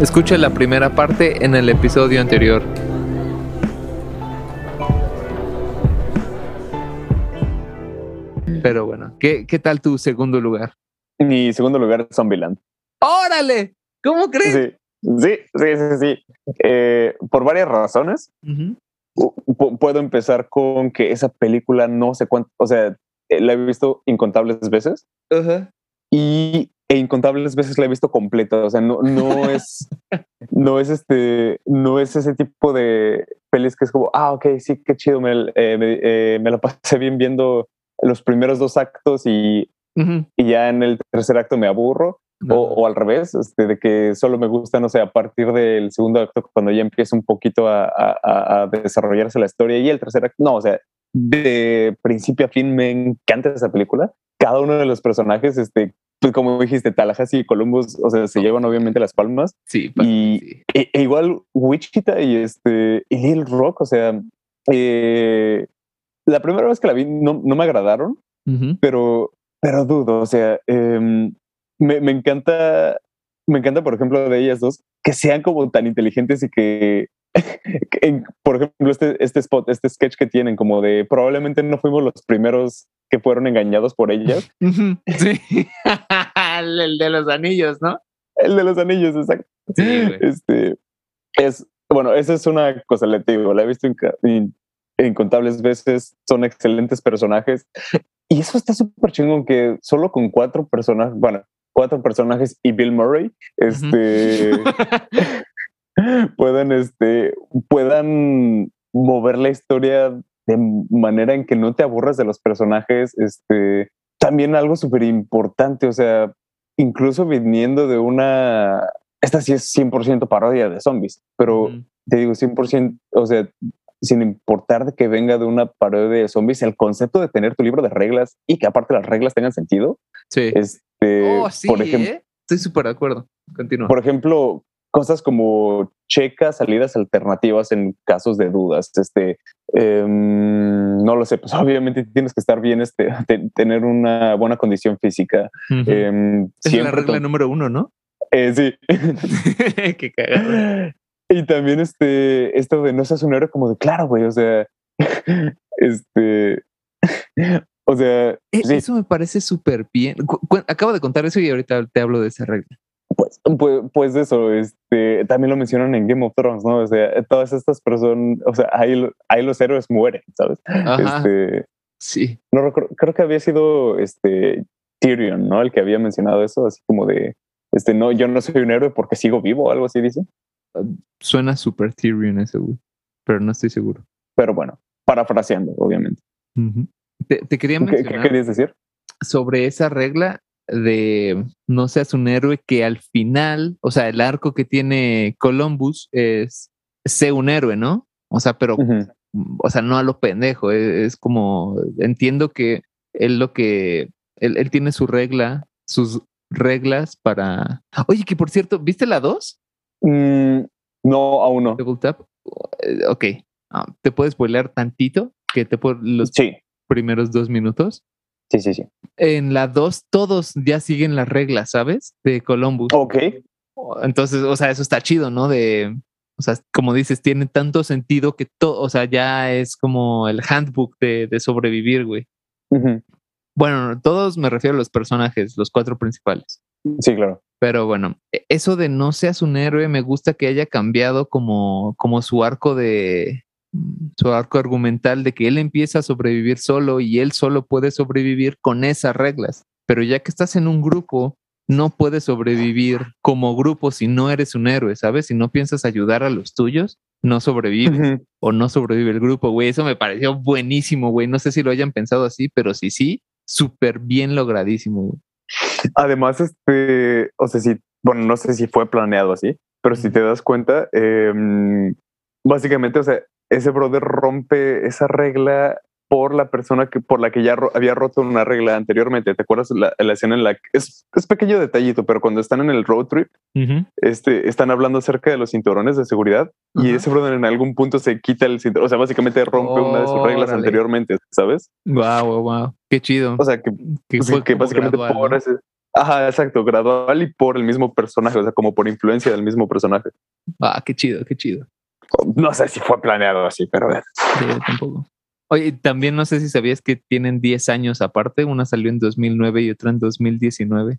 Escucha la primera parte en el episodio anterior. Pero bueno, ¿qué, qué tal tu segundo lugar? Mi segundo lugar es Zombieland. ¡Órale! ¿Cómo crees? Sí, sí, sí, sí. sí. Eh, por varias razones. Ujú. Pu- puedo empezar con que esa película no sé cuánto, o sea, eh, la he visto incontables veces Ajá. y e incontables veces la he visto completa, o sea, no, no es, no es este, no es ese tipo de pelis que es como, ah, ok, sí, qué chido, me, eh, me, eh, me la pasé bien viendo los primeros dos actos y, Ujú. y ya en el tercer acto me aburro. O, o al revés, este, de que solo me gusta, no sé, a partir del segundo acto, cuando ya empieza un poquito a- a- a desarrollarse la historia y el tercer acto, no, o sea, de principio a fin me encanta esa película. Cada uno de los personajes, este, pues como dijiste, Tallahassee y Columbus, o sea, se llevan obviamente las palmas. Sí, pa- Y sí. e- e igual Wichita y este y Little Rock, o sea, eh, la primera vez que la vi no, no me agradaron, Ujú. pero, pero dudo, o sea, em, me, me encanta, me encanta, por ejemplo, de ellas dos, que sean como tan inteligentes y que, que en- por ejemplo, este, este spot, este sketch que tienen, como de probablemente no fuimos los primeros que fueron engañados por ellas. Sí. el, de los anillos, ¿no? El de los anillos, exacto. Sí, güey. Este, es, bueno, esa es una cosa, le digo, la he visto inca- in- incontables veces, son excelentes personajes. Y eso está súper chingón que solo con cuatro personajes, bueno, cuatro personajes y Bill Murray, este, puedan, este, puedan mover la historia de manera en que no te aburras de los personajes, este, también algo súper importante, o sea, incluso viniendo de una, esta sí es 100% parodia de zombies, pero Ujú. te digo 100%, o sea, sin importar de que venga de una parodia de zombies, el concepto de tener tu libro de reglas y que aparte las reglas tengan sentido, Sí. este, oh, sí, por ejemplo, ¿eh? Estoy súper de acuerdo. Continúa. por ejemplo, cosas como checa salidas alternativas en casos de dudas. Este, em, no lo sé, pues obviamente tienes que estar bien, este, te- tener una buena condición física. Esa es la regla número uno, ¿no? eh, sí. Qué cagado. y también este, esto de no seas un héroe como de claro, güey, o sea, este, o sea, E- sí, Eso me parece súper bien. Cu- acabo de contar eso y ahorita te hablo de esa regla. Pues, pues, pues eso, este, también lo mencionan en Game of Thrones, ¿no? O sea, todas estas personas, o sea, ahí, ahí los héroes mueren, ¿sabes? Ajá. Este, Sí. no recuerdo, creo que había sido este Tyrion, ¿no? El que había mencionado eso, así como de, este, no, yo no soy un héroe porque sigo vivo, o algo así dice. Suena súper Tyrion ese, güey. Pero no estoy seguro. Pero bueno, parafraseando, obviamente. Te, te quería ¿Qué, querías decir? sobre esa regla de no seas un héroe que al final, o sea, el arco que tiene Columbus es sé un héroe, ¿no? O sea, pero Ujú. o sea, no a lo pendejo, es, es como, entiendo que él lo que, él, él tiene su regla, sus reglas para... Oye, que por cierto, ¿viste la 2? Mm, no, aún no. Double Tap. Eh, ok, Ah, ¿te puedes spoiler tantito? Que te por los Sí, primeros dos minutos. Sí, sí, sí. En la 2 todos ya siguen las reglas, ¿sabes? De Columbus. Ok. Entonces, o sea, eso está chido, ¿no? De, o sea, como dices, tiene tanto sentido que todo, o sea, ya es como el handbook de, de sobrevivir, güey. Bueno, todos me refiero a los personajes, los cuatro principales. Sí, claro. Pero bueno, e- eso de no seas un héroe, me gusta que haya cambiado como, como su arco de su arco argumental de que él empieza a sobrevivir solo y él solo puede sobrevivir con esas reglas. Pero ya que estás en un grupo, no puedes sobrevivir como grupo si no eres un héroe, ¿sabes? Si no piensas ayudar a los tuyos, no sobrevives o no sobrevive el grupo, güey. Eso me pareció buenísimo, güey. No sé si lo hayan pensado así, pero sí, sí, súper bien logradísimo. güey. Además, este, o sea, si, bueno, no sé si fue planeado así, pero si te das cuenta, em, básicamente, o sea, ese brother rompe esa regla por la persona que por la que ya ro- había roto una regla anteriormente. ¿Te acuerdas la, la escena en la que es, es pequeño detallito, pero cuando están en el road trip, este, están hablando acerca de los cinturones de seguridad y ese brother en algún punto se quita el cinturón, o sea, básicamente rompe una de sus reglas anteriormente, ¿sabes? Wow, wow, wow. Qué chido. O sea, que, que fue que como básicamente gradual, por ¿no? ese, Ajá, exacto, gradual y por el mismo personaje, o sea, como por influencia del mismo personaje. Ah, qué chido, qué chido. No sé si fue planeado así, pero sí, tampoco. Oye, también no sé si sabías que tienen 10 años aparte, una salió en 2009 y otra en 2019.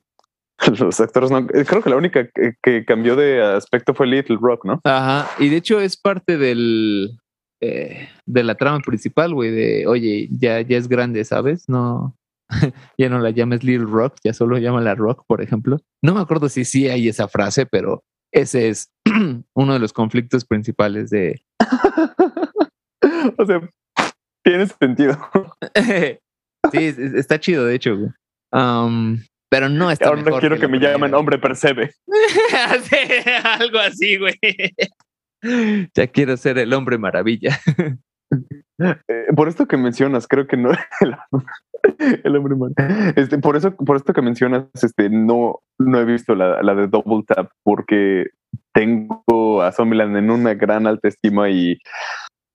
Los actores no, eh, creo que la única que, cambió de aspecto fue Little Rock, ¿no? Ajá, y de hecho es parte del eh, de la trama principal, güey, de oye, ya, ya es grande, ¿sabes? No, ya no la llames Little Rock, ya solo llámala Rock, por ejemplo. No me acuerdo si sí hay esa frase, pero ese es uno de los conflictos principales de. o sea, tiene sentido. sí, está chido, de hecho, güey. pero no está Ahora no quiero que, me llamen hombre percebe. algo así, güey. ya quiero ser el hombre maravilla. Eh, por esto que mencionas, creo que no el, hombre Este, por eso, por esto que mencionas, este, no, no he visto la, la de Double Tap porque tengo a Zombieland en una gran alta estima y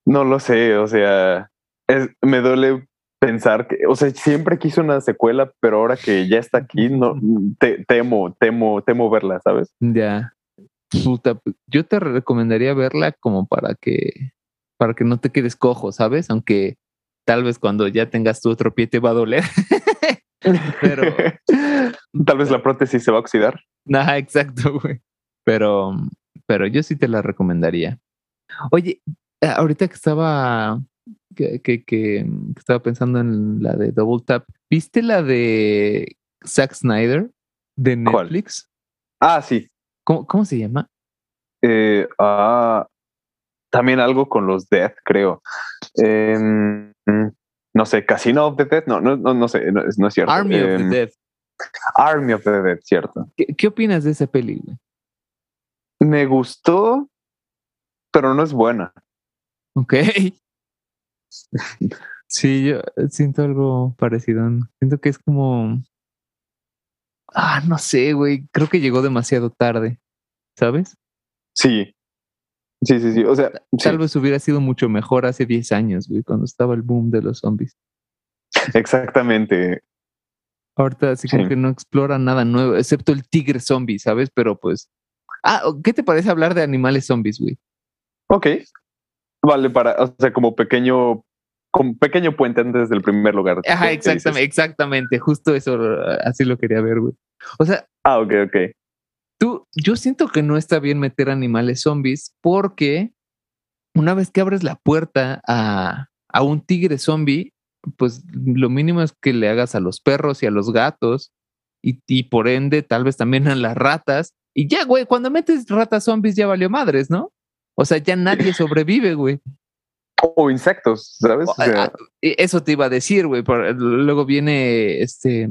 no lo sé, o sea, es, me duele pensar que, o sea, siempre quise una secuela, pero ahora que ya está aquí, no te, temo, temo, temo verla, ¿sabes? Ya. Puta, yo te recomendaría verla como para que para que no te quedes cojo, ¿sabes? Aunque tal vez cuando ya tengas tu otro pie te va a doler. pero tal vez la prótesis se va a oxidar. Ajá, exacto, güey. Pero, pero yo sí te la recomendaría. Oye, eh, ahorita que estaba que, que, estaba pensando en la de Double Tap, ¿viste la de Zack Snyder de Netflix? Ah, sí. ¿Cómo, cómo se llama? Eh, ah, también algo con los Death, creo. Em, no sé, Casino of the Dead, no, no, no, sé, no, es cierto. Army of the em, Dead. Army of the Dead, cierto. ¿Qué, opinas de esa peli? Me gustó, pero no es buena. Ok. sí, yo siento algo parecido. Siento que es como. Ah, no sé, güey. Creo que llegó demasiado tarde. ¿Sabes? Sí, Sí, sí, sí. O sea, tal vez hubiera sido mucho mejor hace 10 años, güey, cuando estaba el boom de los zombies. Exactamente. Ahorita así como que no explora nada nuevo, excepto el tigre zombie, ¿sabes? Pero pues. Ah, ¿qué te parece hablar de animales zombies, güey? Ok. Vale, para, o sea, como pequeño, como pequeño puente antes del primer lugar. Ajá, exactamente, exactamente. Justo eso, así lo quería ver, güey. O sea. Ah, ok, ok yo siento que no está bien meter animales zombies porque una vez que abres la puerta a, a un tigre zombie, pues lo mínimo es que le hagas a los perros y a los gatos y, y, por ende tal vez también a las ratas. Y ya, güey, cuando metes ratas zombies ya valió madres, ¿no? O sea, ya nadie sobrevive, güey. O insectos, ¿sabes? eso te iba a decir, güey. Luego viene este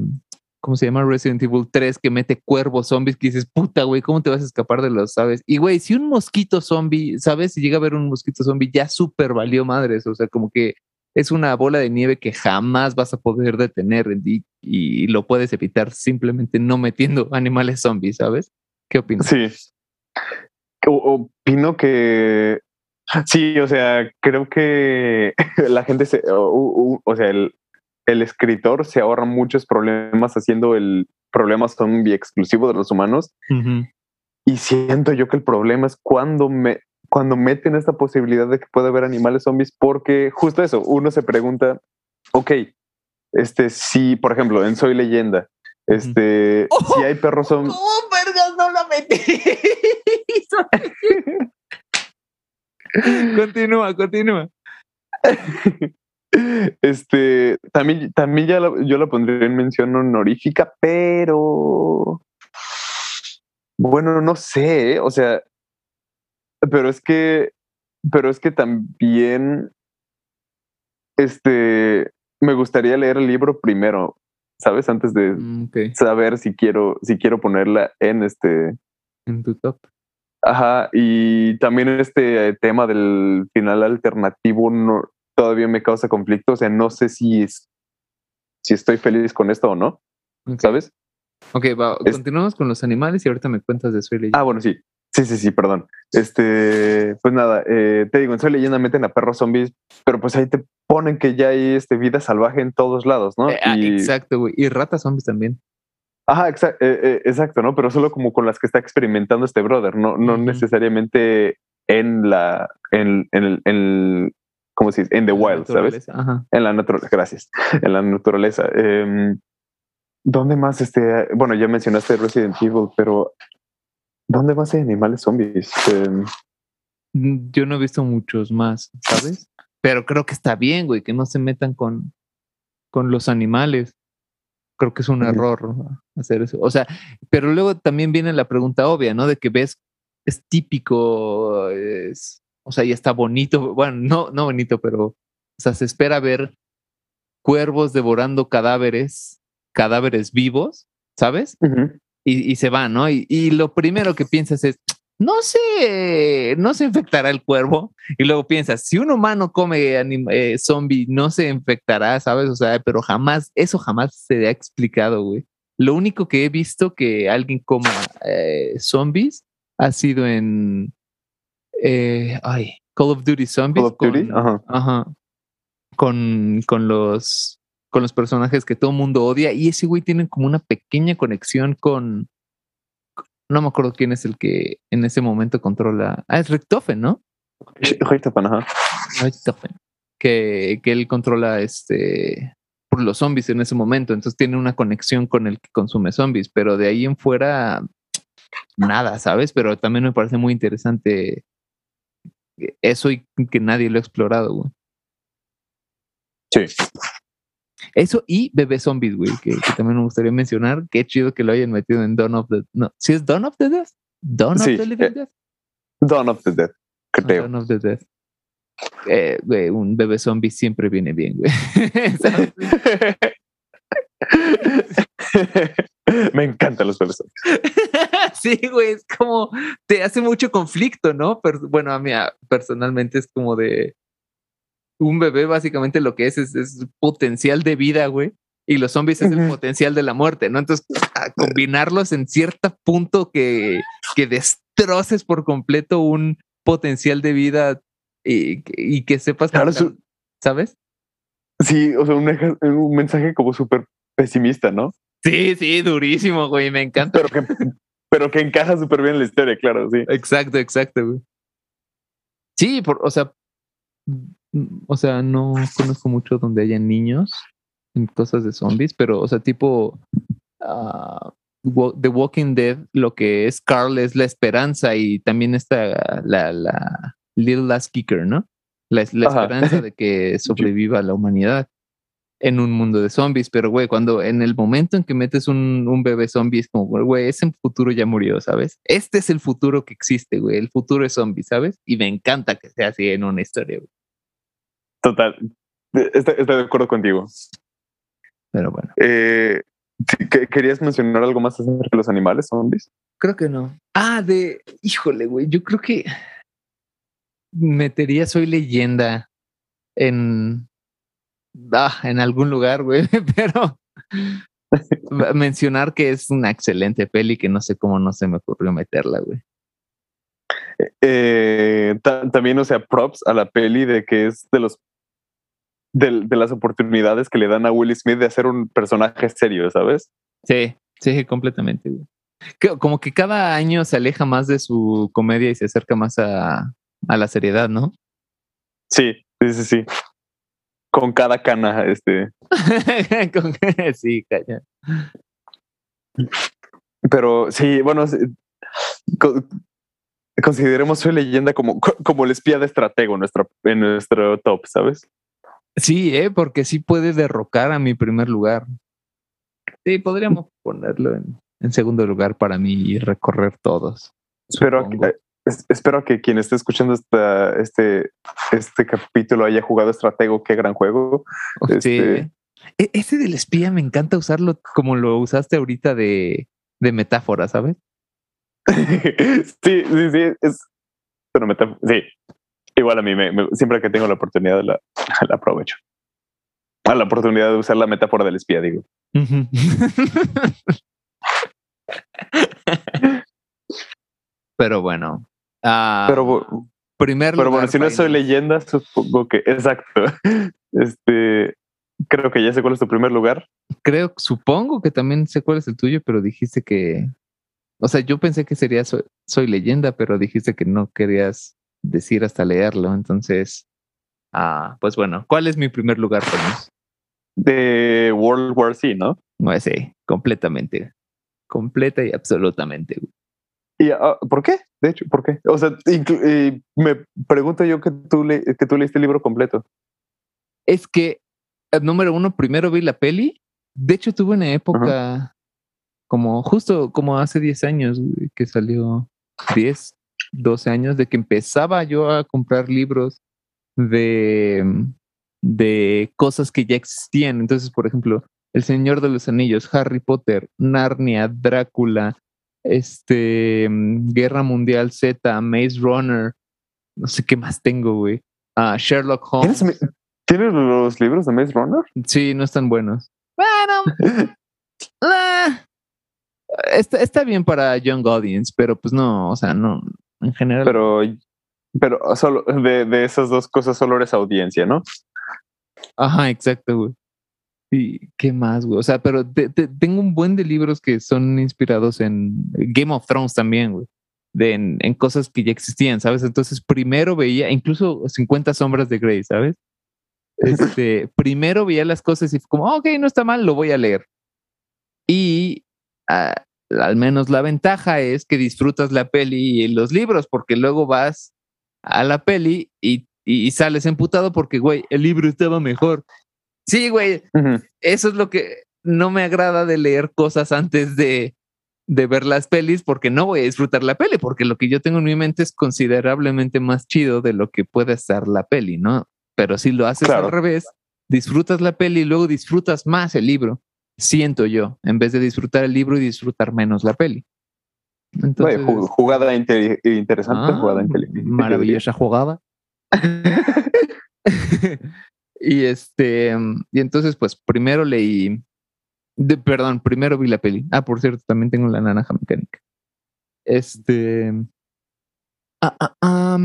¿cómo se llama? Resident Evil 3 que mete cuervos zombies que dices, puta, güey, ¿cómo te vas a escapar de los, sabes? Y, güey, si un mosquito zombie, ¿sabes? Si llega a haber un mosquito zombie, ya súper valió madres, o sea, como que es una bola de nieve que jamás vas a poder detener y, y lo puedes evitar simplemente no metiendo animales zombies, ¿sabes? ¿Qué opinas? Sí. opino que sí, o sea, creo que la gente se, o sea, el, el escritor se ahorra muchos problemas haciendo el problema zombie exclusivo de los humanos. Y siento yo que el problema es cuando me cuando meten esta posibilidad de que pueda haber animales zombies, porque justo eso, uno se pregunta, ok, este, si, por ejemplo, en Soy Leyenda, este, si hay perros zombies. ¡Oh, continúa, continúa. Este, también, también ya yo la pondría en mención honorífica, pero bueno, no sé, ¿eh? o sea, pero es que, pero es que también, este, me gustaría leer el libro primero, ¿sabes? Antes de mm, saber si quiero, si quiero ponerla en este, en tu top. Ajá, y también este tema del final alternativo no, todavía me causa conflicto. O sea, no sé si, es, si estoy feliz con esto o no. ¿Sabes? Ok, va, continuamos con los animales y ahorita me cuentas de Soy Leyenda. Ah, bueno, sí. Sí, sí, sí, perdón. Este, pues nada, eh, te digo, en Soy Leyenda meten a perros zombies, pero pues ahí te ponen que ya hay este, vida salvaje en todos lados, ¿no? Eh, ah, exacto, güey. Y ratas zombies también. Ajá, exa- eh, eh, exacto, ¿no? Pero solo como con las que está experimentando este brother, no, no necesariamente en la, en, en, el- en, el- ¿cómo se dice? En the wild, ¿sabes? Ajá. En la naturaleza, gracias. En la naturaleza. Em, ¿Dónde más este? Bueno, ya mencionaste Resident Evil, pero ¿dónde más hay animales zombies? Em, Mm, Yo no he visto muchos más, ¿sabes? Pero creo que está bien, güey, que no se metan con, con los animales. Creo que es un error ¿no? hacer eso. O sea, pero luego también viene la pregunta obvia, ¿no? De que ves, es típico, es, o sea, y está bonito. Bueno, no, no bonito, pero, o sea, se espera ver cuervos devorando cadáveres, cadáveres vivos, ¿sabes? y, y se va, ¿no? Y, y lo primero que piensas es, no se, no se infectará el cuervo. Y luego piensas, si un humano come eh, zombie, no se infectará, ¿sabes? O sea, pero jamás, eso jamás se ha explicado, güey. Lo único que he visto que alguien coma eh, zombies ha sido en, eh, ay, Call of Duty Zombies. Call of Duty, con- ajá. Ajá. Con, con los con los personajes que todo el mundo odia. Y ese güey tiene como una pequeña conexión con. No me acuerdo quién es el que en ese momento controla. Ah, es Richtofen, ¿no? Richtofen, ajá. Richtofen. Que, que él controla este por los zombies en ese momento. Entonces tiene una conexión con el que consume zombies. Pero de ahí en fuera, nada, ¿sabes? Pero también me parece muy interesante eso y que nadie lo ha explorado, güey. Sí. Eso y Bebé Zombies, güey, que, que también me gustaría mencionar. Qué chido que lo hayan metido en Dawn of the... No, ¿sí es Dawn of the Death? ¿Dawn Sí, of the Living eh, Death? Dawn of the Dead, Ah, creo. Dawn of the Death. Eh, güey, un bebé zombie siempre viene bien, güey. Me encantan los bebés zombies. sí, güey, es como... Te hace mucho conflicto, ¿no? Pero, bueno, a mí personalmente es como de... Un bebé básicamente lo que es es, es potencial de vida, güey. Y los zombies es el potencial de la muerte, ¿no? Entonces, a combinarlos en cierto punto que, que destroces por completo un potencial de vida y, y que sepas, Claro, su- ¿sabes? Sí, o sea, un, mensaje como súper pesimista, ¿no? Sí, sí, durísimo, güey, me encanta. Pero que, pero que encaja súper bien en la historia, claro, sí. Exacto, exacto, güey. Sí, por, o sea, o sea, no conozco mucho donde haya niños en cosas de zombies, pero, o sea, tipo Wa- The Walking Dead, lo que es Carl es la esperanza y también está la, la Little Last Kicker, ¿no? La, la esperanza de que sobreviva la humanidad en un mundo de zombies, pero güey, cuando en el momento en que metes un, un bebé zombie es como, güey, ese futuro ya murió, ¿sabes? Este es el futuro que existe, güey, el futuro es zombie, ¿sabes? Y me encanta que sea así en una historia, güey. Total. Estoy, estoy de acuerdo contigo. Pero bueno, Eh, ¿Querías mencionar algo más acerca de los animales zombies? creo que no. Ah, de, híjole, güey, yo creo que metería Soy leyenda en, ah, en algún lugar, güey, pero mencionar que es una excelente peli que no sé cómo no se me ocurrió meterla, güey. Eh, ta- también, o sea, props a la peli de que es de los de, de las oportunidades que le dan a Will Smith de hacer un personaje serio, ¿sabes? Sí, sí, completamente, Como que cada año se aleja más de su comedia y se acerca más a, a la seriedad, ¿no? Sí, sí, sí, sí. Con cada cana, este. Con- sí, calla. Pero sí, bueno, sí, consideremos su leyenda como, co- como el espía de estratego en nuestro top, ¿sabes? Sí, ¿eh? porque sí puede derrocar a mi primer lugar. Sí, podríamos ponerlo en, en segundo lugar para mí y recorrer todos. Espero que, es- espero que quien esté escuchando esta, este, este capítulo haya jugado estratego. Qué gran juego. Oh, sí, este- ¿eh? E- Ese del espía me encanta usarlo como lo usaste ahorita de, de metáfora, ¿sabes? sí, sí, sí. Es, pero me tem- sí. Igual a mí, me, me- siempre que tengo la oportunidad, la, la aprovecho. A la oportunidad de usar la metáfora del espía, digo. Pero bueno. ah, Pero, primer pero bueno, si no soy leyenda, supongo que. Exacto. Este. creo que ya sé cuál es tu primer lugar. Creo, supongo que también sé cuál es el tuyo, pero dijiste que. O sea, yo pensé que sería Soy, leyenda, pero dijiste que no querías decir hasta leerlo. Entonces, ah, pues bueno, ¿cuál es mi primer lugar? De World War Z, ¿no? No, sí, completamente. Completa y absolutamente. ¿Y uh, por qué? De hecho, ¿por qué? O sea, me pregunto yo que tú, le que tú leíste el libro completo. Es que, eh, número uno, primero vi la peli. De hecho, tuve una época como justo como hace 10 años que salió 10, 12 años de que empezaba yo a comprar libros de, de cosas que ya existían. Entonces, por ejemplo, El Señor de los Anillos, Harry Potter, Narnia, Drácula, este, mm, Guerra Mundial Z, Maze Runner, no sé qué más tengo, güey. Ah, Sherlock Holmes. ¿Tienes, los libros de Maze Runner? Sí, no están buenos. Bueno, ah, está, bien para Young Audience, pero pues no, o sea, no, en general. Pero, pero solo de, de esas dos cosas solo eres audiencia, ¿no? Ajá, exacto, güey. ¿Y qué más, güey? O sea, pero tengo un buen de libros que son inspirados en Game of Thrones también, güey. De, en, cosas que ya existían, ¿sabes? Entonces, primero veía, incluso 50 sombras de Grey, ¿sabes? Este, primero veía las cosas y fue como, ok, no está mal, lo voy a leer. Y ah, al menos la ventaja es que disfrutas la peli y los libros, porque luego vas a la peli y, y sales emputado porque, güey, el libro estaba mejor. Sí, güey. Eso es lo que no me agrada de leer cosas antes de, de ver las pelis porque no voy a disfrutar la peli, porque lo que yo tengo en mi mente es considerablemente más chido de lo que puede estar la peli, ¿no? Pero si lo haces al revés, disfrutas la peli y luego disfrutas más el libro, siento yo, en vez de disfrutar el libro y disfrutar menos la peli. Entonces, jugada interesante, jugada ah, inteligente. Maravillosa jugada. Y este, y entonces, pues primero leí, de, perdón, primero vi la peli. Ah, por cierto, también tengo la naranja mecánica. Este, ah, ah,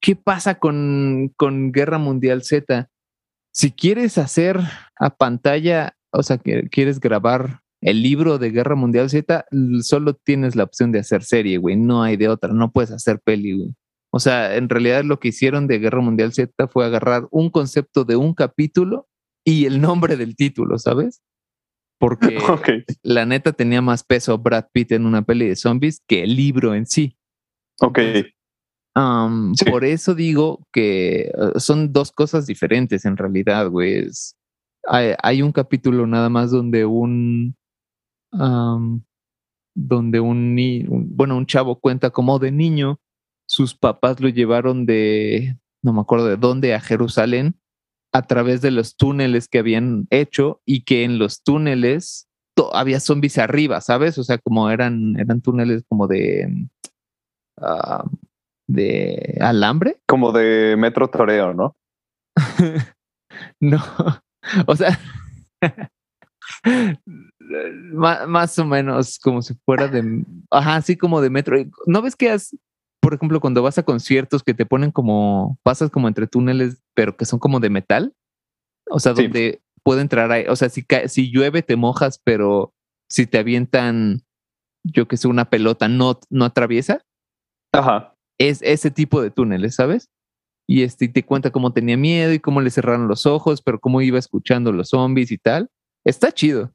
¿qué pasa con, con Guerra Mundial Z? Si quieres hacer a pantalla, o sea, que quieres grabar el libro de Guerra Mundial Z, solo tienes la opción de hacer serie, güey. No hay de otra, no puedes hacer peli, güey. O sea, en realidad lo que hicieron de Guerra Mundial Z fue agarrar un concepto de un capítulo y el nombre del título, ¿sabes? Porque la neta tenía más peso Brad Pitt en una peli de zombies que el libro en sí. Ok. Por eso digo que eh, son dos cosas diferentes en realidad, güey. Hay, un capítulo nada más donde un, donde un, bueno, un chavo cuenta como de niño sus papás lo llevaron de, no me acuerdo de dónde, a Jerusalén, a través de los túneles que habían hecho y que en los túneles había zombies arriba, ¿sabes? O sea, como eran, eran túneles como de, de alambre. Como de metro toreo, ¿no? no, o sea, más, o menos como si fuera de, ajá, así como de metro. ¿No ves que has, por ejemplo, cuando vas a conciertos que te ponen como, pasas como entre túneles, pero que son como de metal, o sea, donde puede entrar, ahí, o sea, si, si llueve te mojas, pero si te avientan, yo que sé, una pelota, no, no atraviesa. Ajá. Es ese tipo de túneles, ¿sabes? Y este, te cuenta cómo tenía miedo y cómo le cerraron los ojos, pero cómo iba escuchando los zombies y tal. Está chido.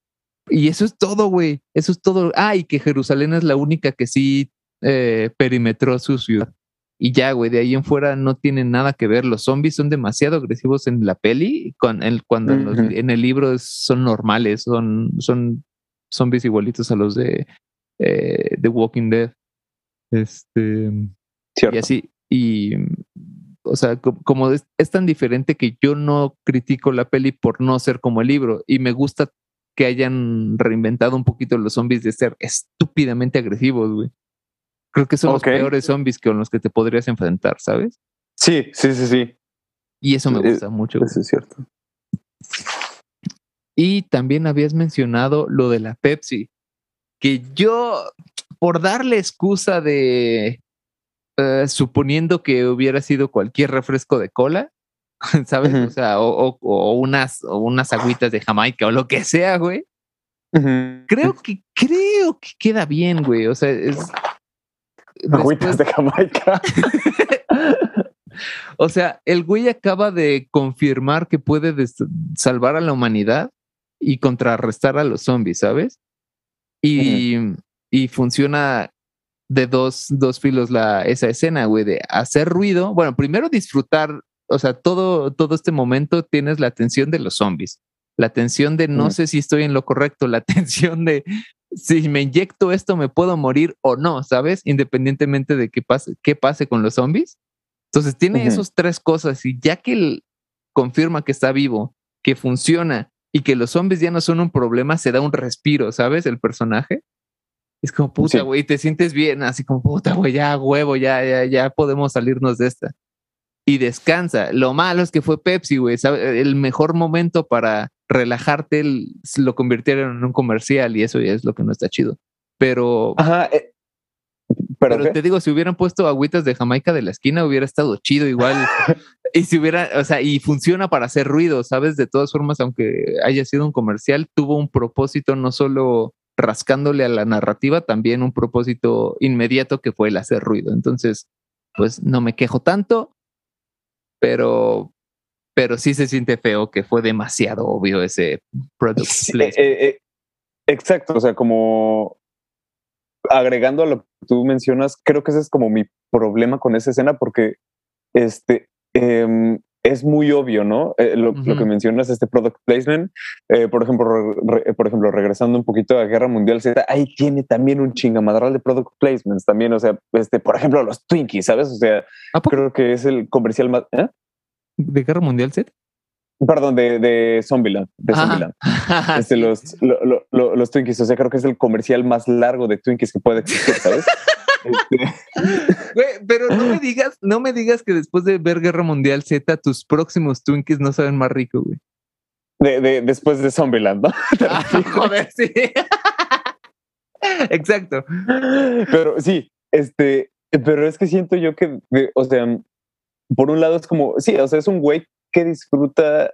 Y eso es todo, güey. Eso es todo. Ah, y que Jerusalén es la única que sí eh, perimetró su ciudad. Y ya, güey, de ahí en fuera no tienen nada que ver. Los zombies son demasiado agresivos en la peli, con el, cuando en, el libro son normales, son, son zombies igualitos a los de eh, The Walking Dead. Este. Y así. Y. O sea, como, es, es, tan diferente que yo no critico la peli por no ser como el libro. Y me gusta que hayan reinventado un poquito los zombies de ser estúpidamente agresivos, güey. Creo que son los peores zombies con los que te podrías enfrentar, ¿sabes? Sí, sí, sí, sí. Y eso me gusta mucho. Eso es cierto. Y también habías mencionado lo de la Pepsi, que yo, por darle excusa de, eh, suponiendo que hubiera sido cualquier refresco de cola, ¿sabes? O sea, o, unas, o unas agüitas de Jamaica o lo que sea, güey. Creo que, creo que queda bien, güey. O sea, es. Agüitas de Jamaica. o sea, el güey acaba de confirmar que puede salvar a la humanidad y contrarrestar a los zombies, ¿sabes? Y, y funciona de dos, dos filos la, esa escena, güey, de hacer ruido. Bueno, primero disfrutar, o sea, todo, todo este momento tienes la atención de los zombies, la atención de no sé si estoy en lo correcto, la atención de si me inyecto esto me puedo morir o no, ¿sabes? Independientemente de qué pase, qué pase con los zombies. Entonces tiene esas tres cosas y ya que él confirma que está vivo, que funciona y que los zombies ya no son un problema, se da un respiro, ¿sabes? El personaje. Es como, puta, güey, te sientes bien, así como, puta, güey, ya huevo, ya, ya, ya podemos salirnos de esta. Y descansa. Lo malo es que fue Pepsi, güey. El mejor momento para relajarte lo convirtieron en un comercial y eso ya es lo que no está chido. Pero. Ajá. Eh, pero, te digo, si hubieran puesto agüitas de Jamaica de la esquina, hubiera estado chido igual. y si hubiera, o sea, y funciona para hacer ruido, ¿sabes? De todas formas, aunque haya sido un comercial, tuvo un propósito no solo rascándole a la narrativa, también un propósito inmediato que fue el hacer ruido. Entonces, pues no me quejo tanto, pero, pero sí se siente feo que fue demasiado obvio ese product eh, eh, exacto, o sea, como agregando a lo que tú mencionas, creo que ese es como mi problema con esa escena porque este, em, es muy obvio, ¿no? Eh, lo, que mencionas, este product placement, eh, por, ejemplo, por ejemplo, regresando un poquito a Guerra Mundial Z, ahí tiene también un chingamadral de product placements también, o sea, este, por ejemplo, los Twinkies, ¿sabes? O sea, creo que es el comercial más... ¿eh? ¿De Guerra Mundial Z? Perdón, de, de Zombieland. De Zombieland. Este, los, los Twinkies, o sea, creo que es el comercial más largo de Twinkies que puede existir, ¿sabes? Este, pero no me digas, no me digas que después de ver Guerra Mundial Z, tus próximos Twinkies no saben más rico, güey. De, después de Zombieland, ¿no? Ah, joder, sí. Exacto. Pero sí, este, pero es que siento yo que, o sea, por un lado es como, sí, o sea, es un güey que disfruta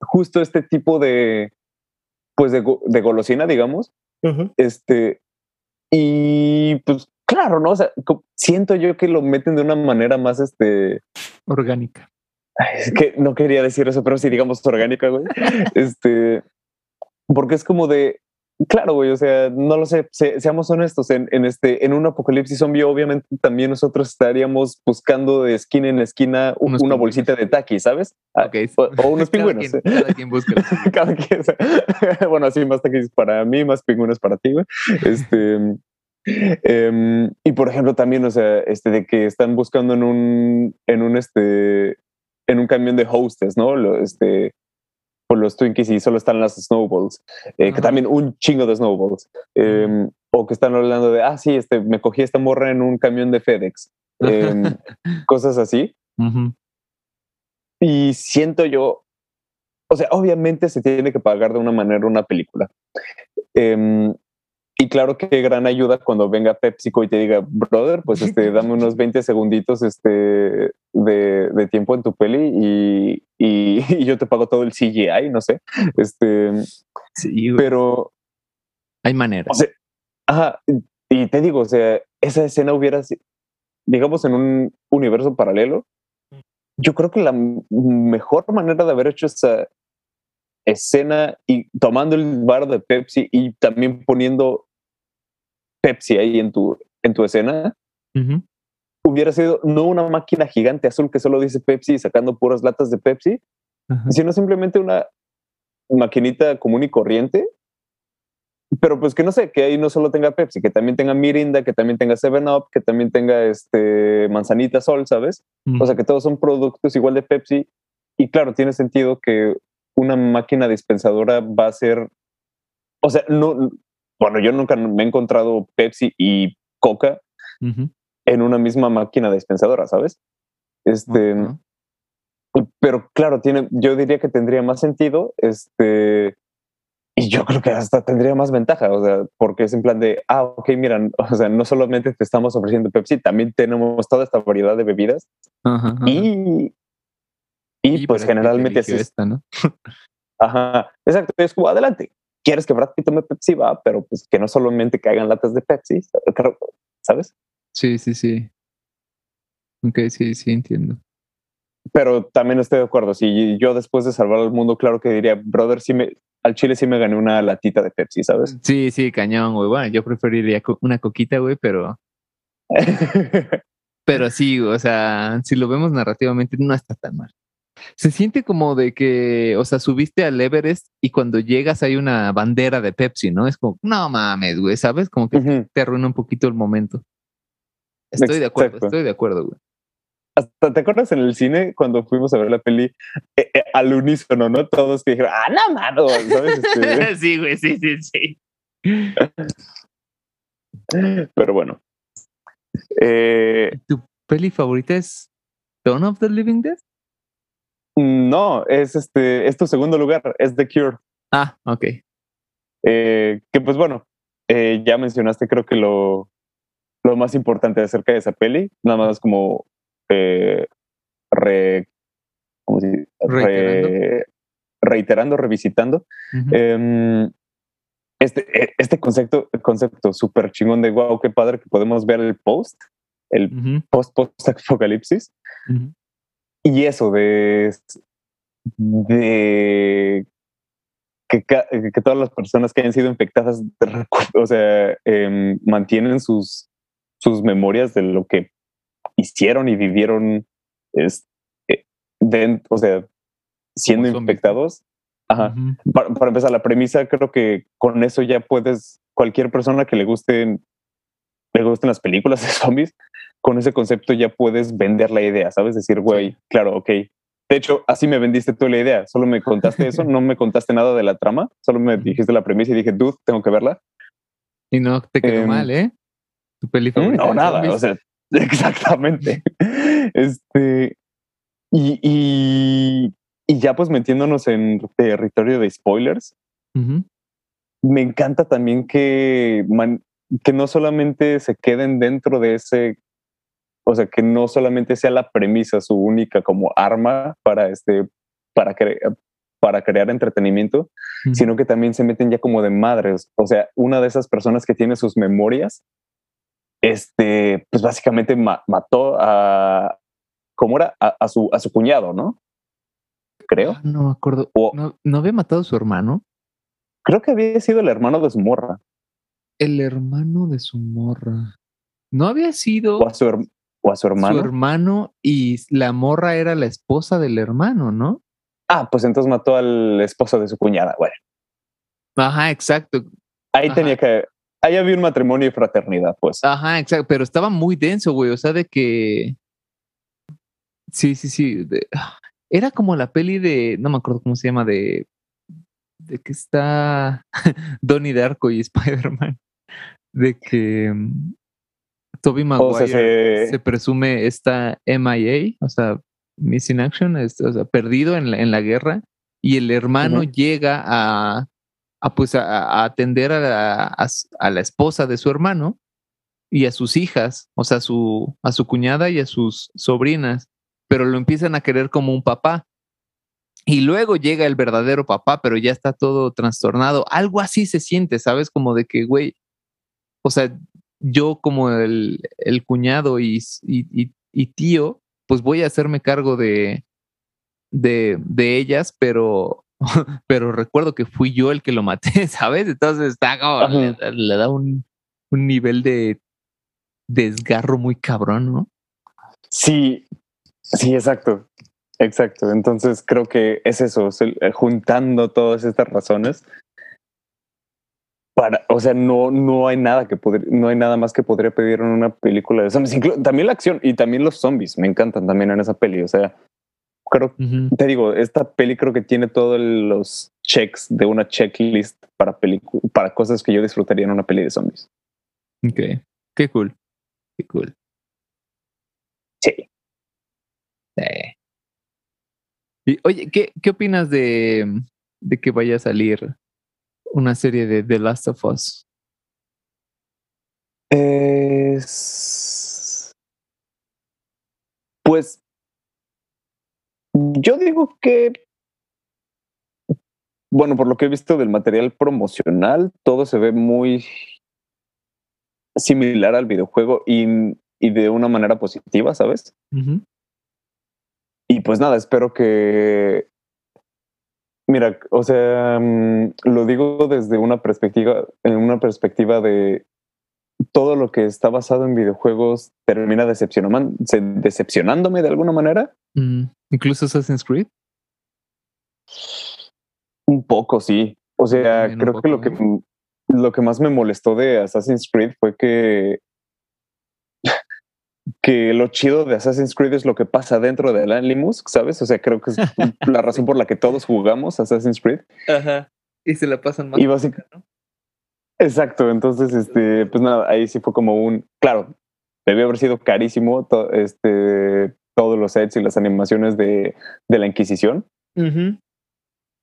justo este tipo de, pues de, de golosina, digamos. Este, y pues claro, ¿no? O sea, siento yo que lo meten de una manera más este orgánica. Es que no quería decir eso, pero sí digamos orgánica, güey. este, porque es como de, claro, güey, o sea, no lo sé, seamos honestos, en, este, en un apocalipsis zombie, obviamente también nosotros estaríamos buscando de esquina en esquina una bolsita de taqui, ¿sabes? Ah, o, unos pingüinos. cada quien busca. cada quien, bueno, así más taquis para mí, más pingüinos para ti, güey. Este, Em, y por ejemplo, también, o sea, este de que están buscando en un, en un, este, en un camión de hostes, ¿no? Lo, este, por los Twinkies y solo están las snowballs, eh, que también un chingo de snowballs. Em, o que están hablando de, ah, sí, este, me cogí esta morra en un camión de FedEx. Em, cosas así. Y siento yo, o sea, obviamente se tiene que pagar de una manera una película. Y claro que gran ayuda cuando venga PepsiCo y te diga, brother, pues este, dame unos 20 segunditos este, de, de tiempo en tu peli y, y, yo te pago todo el CGI, no sé. Este, sí, pero... Hay maneras. O sea, ajá, y te digo, o sea, esa escena hubiera, digamos, en un universo paralelo, yo creo que la mejor manera de haber hecho esa escena y tomando el bar de Pepsi y también poniendo Pepsi ahí en tu, en tu escena, hubiera sido no una máquina gigante azul que solo dice Pepsi sacando puras latas de Pepsi, sino simplemente una maquinita común y corriente. Pero pues que no sé, que ahí no solo tenga Pepsi, que también tenga Mirinda, que también tenga Seven Up, que también tenga este manzanita sol, ¿sabes? O sea, que todos son productos igual de Pepsi. Y claro, tiene sentido que una máquina dispensadora va a ser, o sea, no, bueno, yo nunca me he encontrado Pepsi y Coca en una misma máquina dispensadora, ¿sabes? Este, pero claro, tiene, yo diría que tendría más sentido, este, y yo creo que hasta tendría más ventaja, o sea, porque es en plan de, ah, ok, miran, o sea, no solamente te estamos ofreciendo Pepsi, también tenemos toda esta variedad de bebidas y Y, pues generalmente así. Esta, ¿no? Ajá, exacto. Es como adelante. Quieres que Brad Pitt tome Pepsi, va, pero pues que no solamente caigan latas de Pepsi, ¿sabes? Sí, sí, sí. Ok, sí, sí, entiendo. Pero también estoy de acuerdo. Si yo después de salvar al mundo, claro que diría, brother, sí me, al chile sí me gané una latita de Pepsi, ¿sabes? Sí, sí, cañón, güey. Bueno, yo preferiría una coquita, güey, pero. pero sí, o sea, si lo vemos narrativamente, no está tan mal. Se siente como de que, o sea, subiste al Everest y cuando llegas hay una bandera de Pepsi, ¿no? Es como, no mames, güey, ¿sabes? Como que te arruina un poquito el momento. Estoy de acuerdo, estoy de acuerdo, güey. Hasta te acuerdas en el cine cuando fuimos a ver la peli eh, eh, al unísono, ¿no? Todos que dijeron, ah, no, mano, ¿sabes? Este, sí, güey, sí, sí, sí. Pero bueno. Eh, ¿Tu peli favorita es Dawn of the Living Dead? No, es este, es tu segundo lugar, es The Cure. Ah, ok. Eh, que pues bueno, eh, ya mencionaste creo que lo, lo más importante acerca de esa peli, nada más como eh, re, reiterando. reiterando, revisitando. Em, este, e, este concepto, concepto súper chingón de wow, qué padre que podemos ver el post, el post-post-apocalipsis. Y eso de, de que, que, todas las personas que hayan sido infectadas, o sea, em, mantienen sus, sus memorias de lo que hicieron y vivieron, es, eh, o sea, siendo infectados. Ajá. para, para, empezar, la premisa creo que con eso ya puedes, cualquier persona que le guste, le gusten las películas de zombies, con ese concepto ya puedes vender la idea, ¿sabes? Decir, güey, claro, ok. De hecho, así me vendiste tú la idea. Solo me contaste eso, no me contaste nada de la trama, solo me dijiste la premisa y dije, dude, tengo que verla. Y no te quedó em, mal, ¿eh? Tu película. Mm, no, nada, o sea, exactamente. este, y, y, y, ya pues metiéndonos en territorio de spoilers, me encanta también que, que no solamente se queden dentro de ese o sea, que no solamente sea la premisa su única como arma para, este, para, para crear entretenimiento, sino que también se meten ya como de madres. O sea, una de esas personas que tiene sus memorias, este, pues básicamente mató a, ¿cómo era? A, su, a su cuñado, ¿no? Creo. Ah, no me acuerdo. ¿No, ¿No había matado a su hermano? Creo que había sido el hermano de su morra. El hermano de su morra. No había sido. O a su, hermano. Su hermano y la morra era la esposa del hermano, ¿no? Ah, pues entonces mató al esposo de su cuñada, bueno. Ajá, exacto. Ahí tenía que, ahí había un matrimonio y fraternidad, pues. Ajá, exacto, pero estaba muy denso, güey, o sea, de que... Sí, sí, sí. Era como la peli de, no me acuerdo cómo se llama, de... De que está Donnie Darko y Spider-Man. De que Toby Maguire se... presume esta MIA, o sea, Missing Action, o sea, perdido en la, en la guerra, y el hermano llega a, a pues a, atender a la, a, la, esposa de su hermano y a sus hijas, o sea, a su, a su cuñada y a sus sobrinas, pero lo empiezan a querer como un papá. Y luego llega el verdadero papá, pero ya está todo trastornado. Algo así se siente, ¿sabes? Como de que, güey, o sea, yo como el, el cuñado y, y, y, tío, pues voy a hacerme cargo de, de, de ellas, pero, pero recuerdo que fui yo el que lo maté, ¿sabes? Entonces está le, da un, un nivel de desgarro muy cabrón, ¿no? Sí, sí, exacto. Exacto. Entonces creo que es eso, juntando todas estas razones, o sea, no, no hay nada que no hay nada más que podría pedir en una película de zombies. también la acción y también los zombies me encantan también en esa peli. O sea, creo, te digo, esta peli creo que tiene todos los checks de una checklist para para cosas que yo disfrutaría en una peli de zombies. Ok, qué cool, qué cool. Sí. Y, oye, ¿qué, ¿qué opinas de, de que vaya a salir una serie de The Last of Us? Es... Pues Yo digo que, bueno, por lo que he visto del material promocional, todo se ve muy similar al videojuego y, y de una manera positiva, ¿sabes? Y pues nada, espero que... Mira, o sea, mm, lo digo desde una perspectiva, en una perspectiva de todo lo que está basado en videojuegos termina decepcionándome de alguna manera. Mm, Incluso Assassin's Creed. Un poco, sí. O sea, creo que lo que lo que más me molestó de Assassin's Creed fue que que lo chido de Assassin's Creed es lo que pasa dentro del Animus, ¿sabes? O sea, creo que es la razón por la que todos jugamos Assassin's Creed. Ajá. Y se la pasan más. Y básicamente, ¿no? Exacto, entonces, este, pues nada, ahí sí fue como un, claro, debió haber sido carísimo este, todos los sets y las animaciones de, de la Inquisición.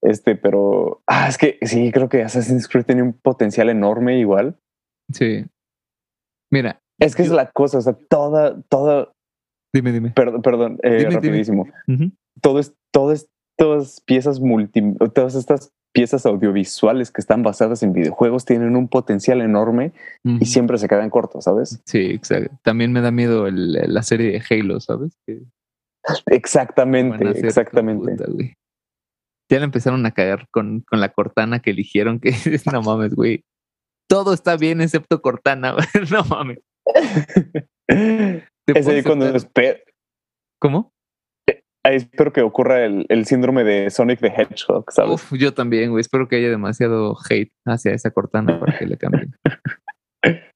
Este, pero, ah, es que sí, creo que Assassin's Creed tiene un potencial enorme igual. Sí. Mira. Es que es la cosa, o sea, toda, toda. Dime, dime. Perdón, perdón, eh, rapidísimo. Todo es, todas estas piezas multi, todas estas piezas audiovisuales que están basadas en videojuegos tienen un potencial enorme y siempre se quedan cortos, ¿sabes? Sí, exacto. También me da miedo la serie de Halo, ¿sabes? exactamente, exactamente. ya le empezaron a caer con, con la Cortana que eligieron, que no mames, güey. Todo está bien excepto Cortana, no mames. Ese cuando ¿Cómo? ahí espero que ocurra el, el, síndrome de Sonic the Hedgehog, ¿sabes? Uf, yo también, güey. Espero que haya demasiado hate hacia esa Cortana para que le cambien.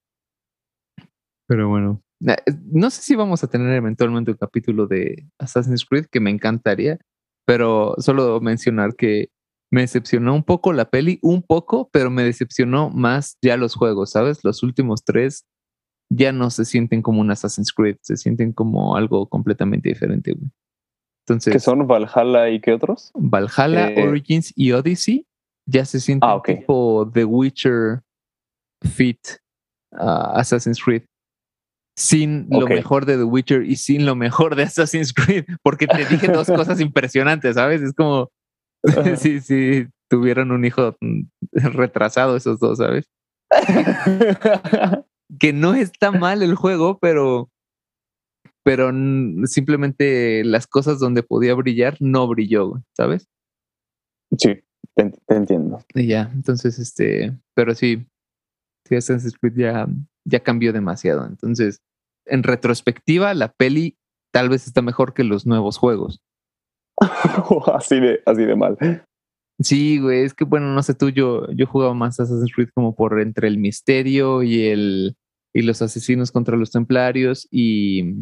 Pero bueno, no sé si vamos a tener eventualmente un capítulo de Assassin's Creed que me encantaría, pero solo mencionar que me decepcionó un poco la peli, un poco, pero me decepcionó más ya los juegos, ¿sabes? Los últimos tres ya no se sienten como un Assassin's Creed, se sienten como algo completamente diferente, güey. Entonces, ¿Qué son Valhalla y qué otros? Valhalla, eh, Origins y Odyssey ya se sienten ah, tipo The Witcher Fit uh, Assassin's Creed. Sin lo mejor de The Witcher y sin lo mejor de Assassin's Creed, porque te dije dos cosas impresionantes, ¿sabes? Es como si sí, tuvieron un hijo retrasado esos dos, ¿sabes? que no está mal el juego, pero pero simplemente las cosas donde podía brillar no brilló, ¿sabes? Sí, te, entiendo. Y ya, entonces, este, pero sí, sí, Assassin's Creed ya, ya cambió demasiado. Entonces, en retrospectiva, la peli tal vez está mejor que los nuevos juegos. así de, así de mal. Sí, güey, es que bueno, no sé tú, yo, yo jugaba más Assassin's Creed como por entre el misterio y el y los asesinos contra los templarios y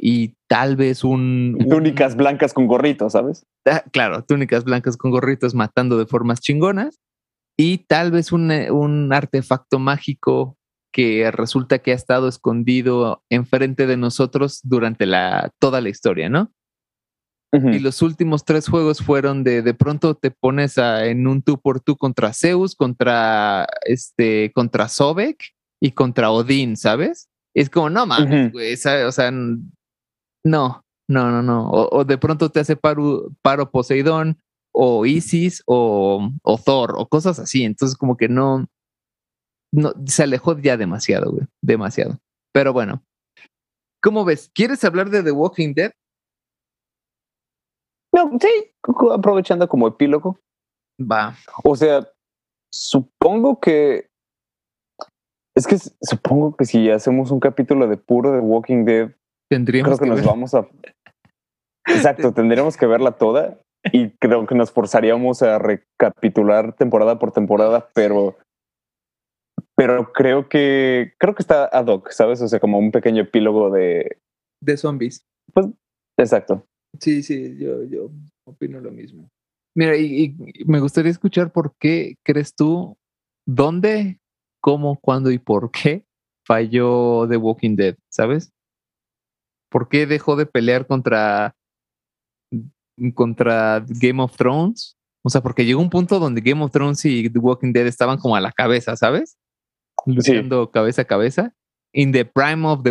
y tal vez un... Túnicas blancas con gorritos, ¿sabes? Ah, claro, túnicas blancas con gorritos matando de formas chingonas y tal vez un, eh, un artefacto mágico que resulta que ha estado escondido enfrente de nosotros durante la, toda la historia, ¿no? Y los últimos tres juegos fueron de de pronto te pones en un tú por tú contra Zeus, contra este, contra Sobek y contra Odín, ¿sabes? Es como, no mames, güey, o sea, no, no, no, no. O, de pronto te hace paro, paro Poseidón o Isis o, o, Thor o cosas así. Entonces como que no, no, se alejó ya demasiado, güey, demasiado. Pero bueno, ¿cómo ves? ¿Quieres hablar de The Walking Dead? No, sí, aprovechando como epílogo. Va. O sea, supongo que es que supongo que si hacemos un capítulo de puro The Walking Dead, Tendríamos creo que, nos vamos a. Exacto, tendríamos que verla toda y creo que nos forzaríamos a recapitular temporada por temporada, pero. Pero creo que. Creo que está ad hoc, ¿sabes? O sea, como un pequeño epílogo de. De zombies. Pues, exacto. Sí, sí, yo, yo opino lo mismo. Mira, y, y me gustaría escuchar por qué crees tú, dónde, cómo, cuándo y por qué falló The Walking Dead, ¿sabes? ¿Por qué dejó de pelear contra, contra Game of Thrones? O sea, porque llegó un punto donde Game of Thrones y The Walking Dead estaban como a la cabeza, ¿sabes? Luciendo cabeza a cabeza. in the prime of the,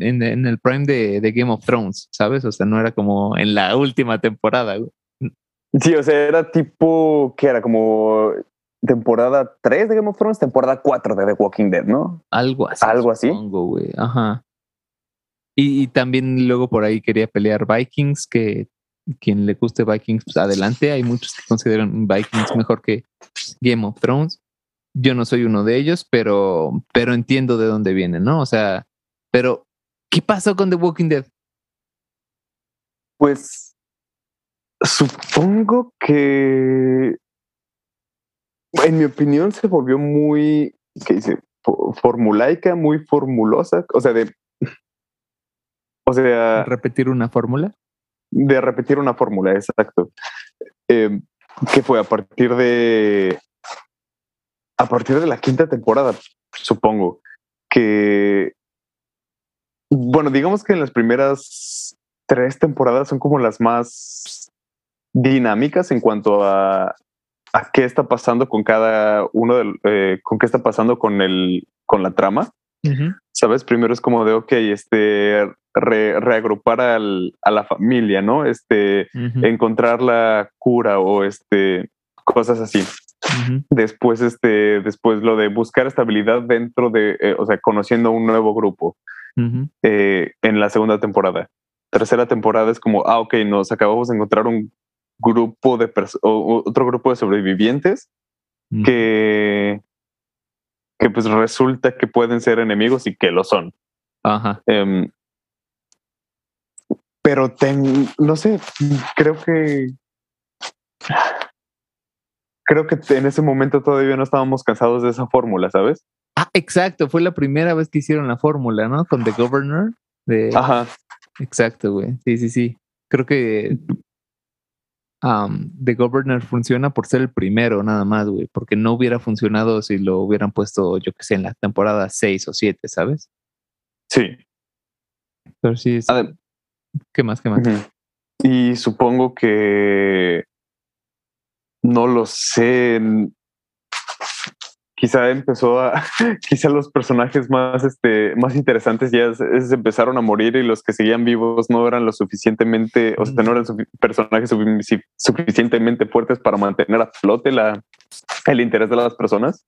en, el prime de, Game of Thrones, ¿sabes? O sea, no era como en la última temporada. Sí, o sea, era tipo, que era como temporada 3 de Game of Thrones, temporada 4 de The Walking Dead, ¿no? Algo así. Algo así. Ajá. Y, también luego por ahí quería pelear Vikings, que quien le guste Vikings, pues adelante. Hay muchos que consideran Vikings mejor que Game of Thrones. Yo no soy uno de ellos, pero, pero entiendo de dónde viene, ¿no? O sea, pero ¿qué pasó con The Walking Dead? Pues supongo que en mi opinión se volvió muy, ¿qué dice? Formulaica, muy formulosa, o sea, de... O sea... ¿Repetir una fórmula? De repetir una fórmula, exacto. Eh, que fue a partir de... A partir de la quinta temporada, supongo, que... Bueno, digamos que en las primeras tres temporadas son como las más dinámicas en cuanto a, a qué está pasando con cada uno del, eh, con qué está pasando con el, con la trama. Sabes, primero es como de, ok, este, reagrupar al, a la familia, ¿no? Este, encontrar la cura o este, cosas así. Después, este, después lo de buscar estabilidad dentro de, eh, o sea, conociendo un nuevo grupo eh, en la segunda temporada. Tercera temporada es como, ah, ok, nos acabamos de encontrar un grupo de otro grupo de sobrevivientes que, que pues resulta que pueden ser enemigos y que lo son. Ajá. Em, pero ten, no sé, creo que creo que en ese momento todavía no estábamos cansados de esa fórmula, ¿sabes? Ah, exacto, fue la primera vez que hicieron la fórmula, ¿no? Con The Governor. De... Ajá. Exacto, güey. Sí, sí, sí. Creo que The Governor funciona por ser el primero, nada más, güey, porque no hubiera funcionado si lo hubieran puesto, yo que sé, en la temporada 6 o 7, ¿sabes? Sí. ¿qué más, qué más? Y supongo que no lo sé, quizá empezó a, quizá los personajes más, este, más interesantes ya se empezaron a morir y los que seguían vivos no eran lo suficientemente, o sea, no eran personajes suficientemente fuertes para mantener a flote la, el interés de las personas.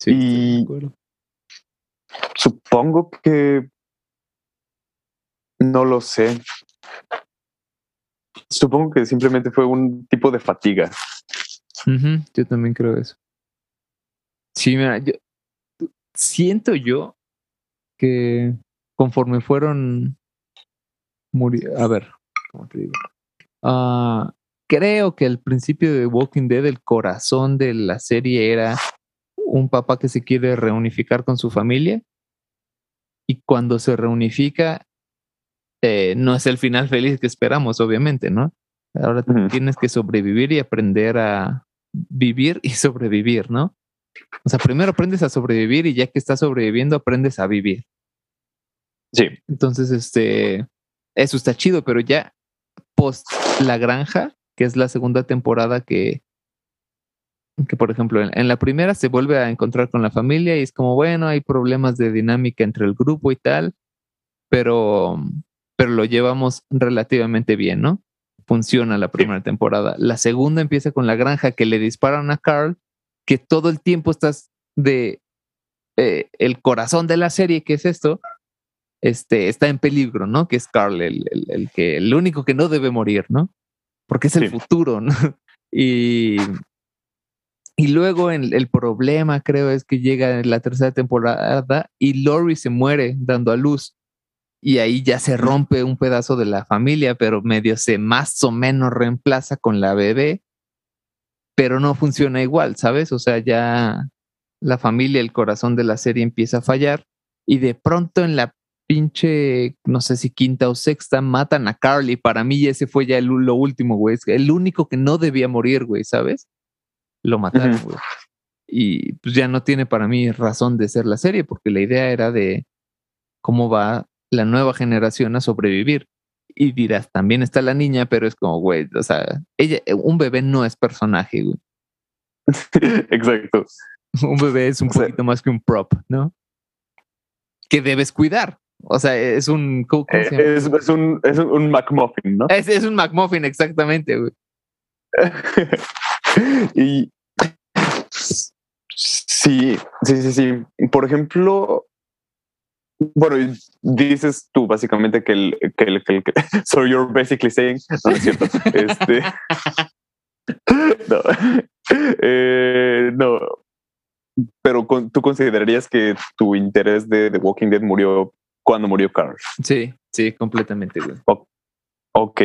Sí, y supongo que no lo sé. Supongo que simplemente fue un tipo de fatiga yo también creo eso. Sí, mira, yo siento yo que conforme fueron muriendo, a ver, ¿cómo te digo? Ah, creo que al principio de Walking Dead el corazón de la serie era un papá que se quiere reunificar con su familia y cuando se reunifica eh, no es el final feliz que esperamos, obviamente, ¿no? Ahora tienes que sobrevivir y aprender a, vivir y sobrevivir, ¿no? O sea, primero aprendes a sobrevivir y ya que estás sobreviviendo, aprendes a vivir. Sí. Entonces, este, eso está chido, pero ya post La Granja, que es la segunda temporada que, que por ejemplo, en, la primera se vuelve a encontrar con la familia y es como, bueno, hay problemas de dinámica entre el grupo y tal, pero, pero lo llevamos relativamente bien, ¿no? Funciona la primera temporada. La segunda empieza con la granja que le disparan a Carl, que todo el tiempo estás de eh, el corazón de la serie, que es esto, este, está en peligro, ¿no? Que es Carl, el, el, que, el único que no debe morir, ¿no? Porque es el futuro, ¿no? Y, y luego el, el, problema, creo, es que llega en la tercera temporada y Lori se muere dando a luz y ahí ya se rompe un pedazo de la familia, pero medio se más o menos reemplaza con la bebé, pero no funciona igual, ¿sabes? O sea, ya la familia, el corazón de la serie empieza a fallar y de pronto en la pinche, no sé si quinta o sexta, matan a Carly. Para mí ese fue ya lo último, güey. El único que no debía morir, güey, ¿sabes? Lo mataron, güey. Y pues ya no tiene para mí razón de ser la serie, porque la idea era de cómo va la nueva generación a sobrevivir. Y dirás, también está la niña, pero es como, güey, o sea, ella, un bebé no es personaje, güey. Exacto. Un bebé es un O sea- poquito más que un prop, ¿no? Que debes cuidar. O sea, es un. ¿Cómo, Eh, se llama? es, es un, es un McMuffin, ¿no? Es, es un McMuffin, exactamente, güey. y sí, sí, sí, sí. Por ejemplo, bueno, dices tú básicamente que el, que el, que el- que- so you're basically saying, no, no es cierto, este, no, Eh, no, pero con- tú considerarías que tu interés de The Walking Dead murió cuando murió Carl. Sí, sí, completamente, güey. Ok.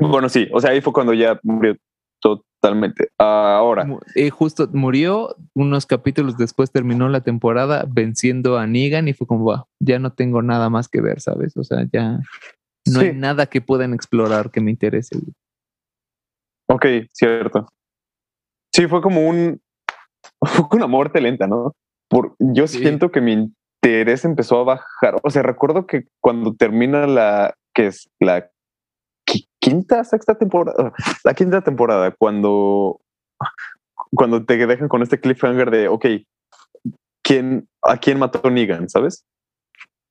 Bueno, sí, o sea, ahí fue cuando ya murió totalmente. Ahora, eh, justo murió, unos capítulos después terminó la temporada venciendo a Negan y fue como, "Buah, ya no tengo nada más que ver, ¿sabes? O sea, ya no hay nada que puedan explorar que me interese. Ok, cierto. Sí, fue como un fue una muerte lenta, ¿no? Por, yo Sí. siento que mi interés empezó a bajar. O sea, recuerdo que cuando termina la que es la quinta, sexta temporada, la quinta temporada, cuando cuando te dejan con este cliffhanger de, ok, ¿quién, a quién mató Negan, sabes?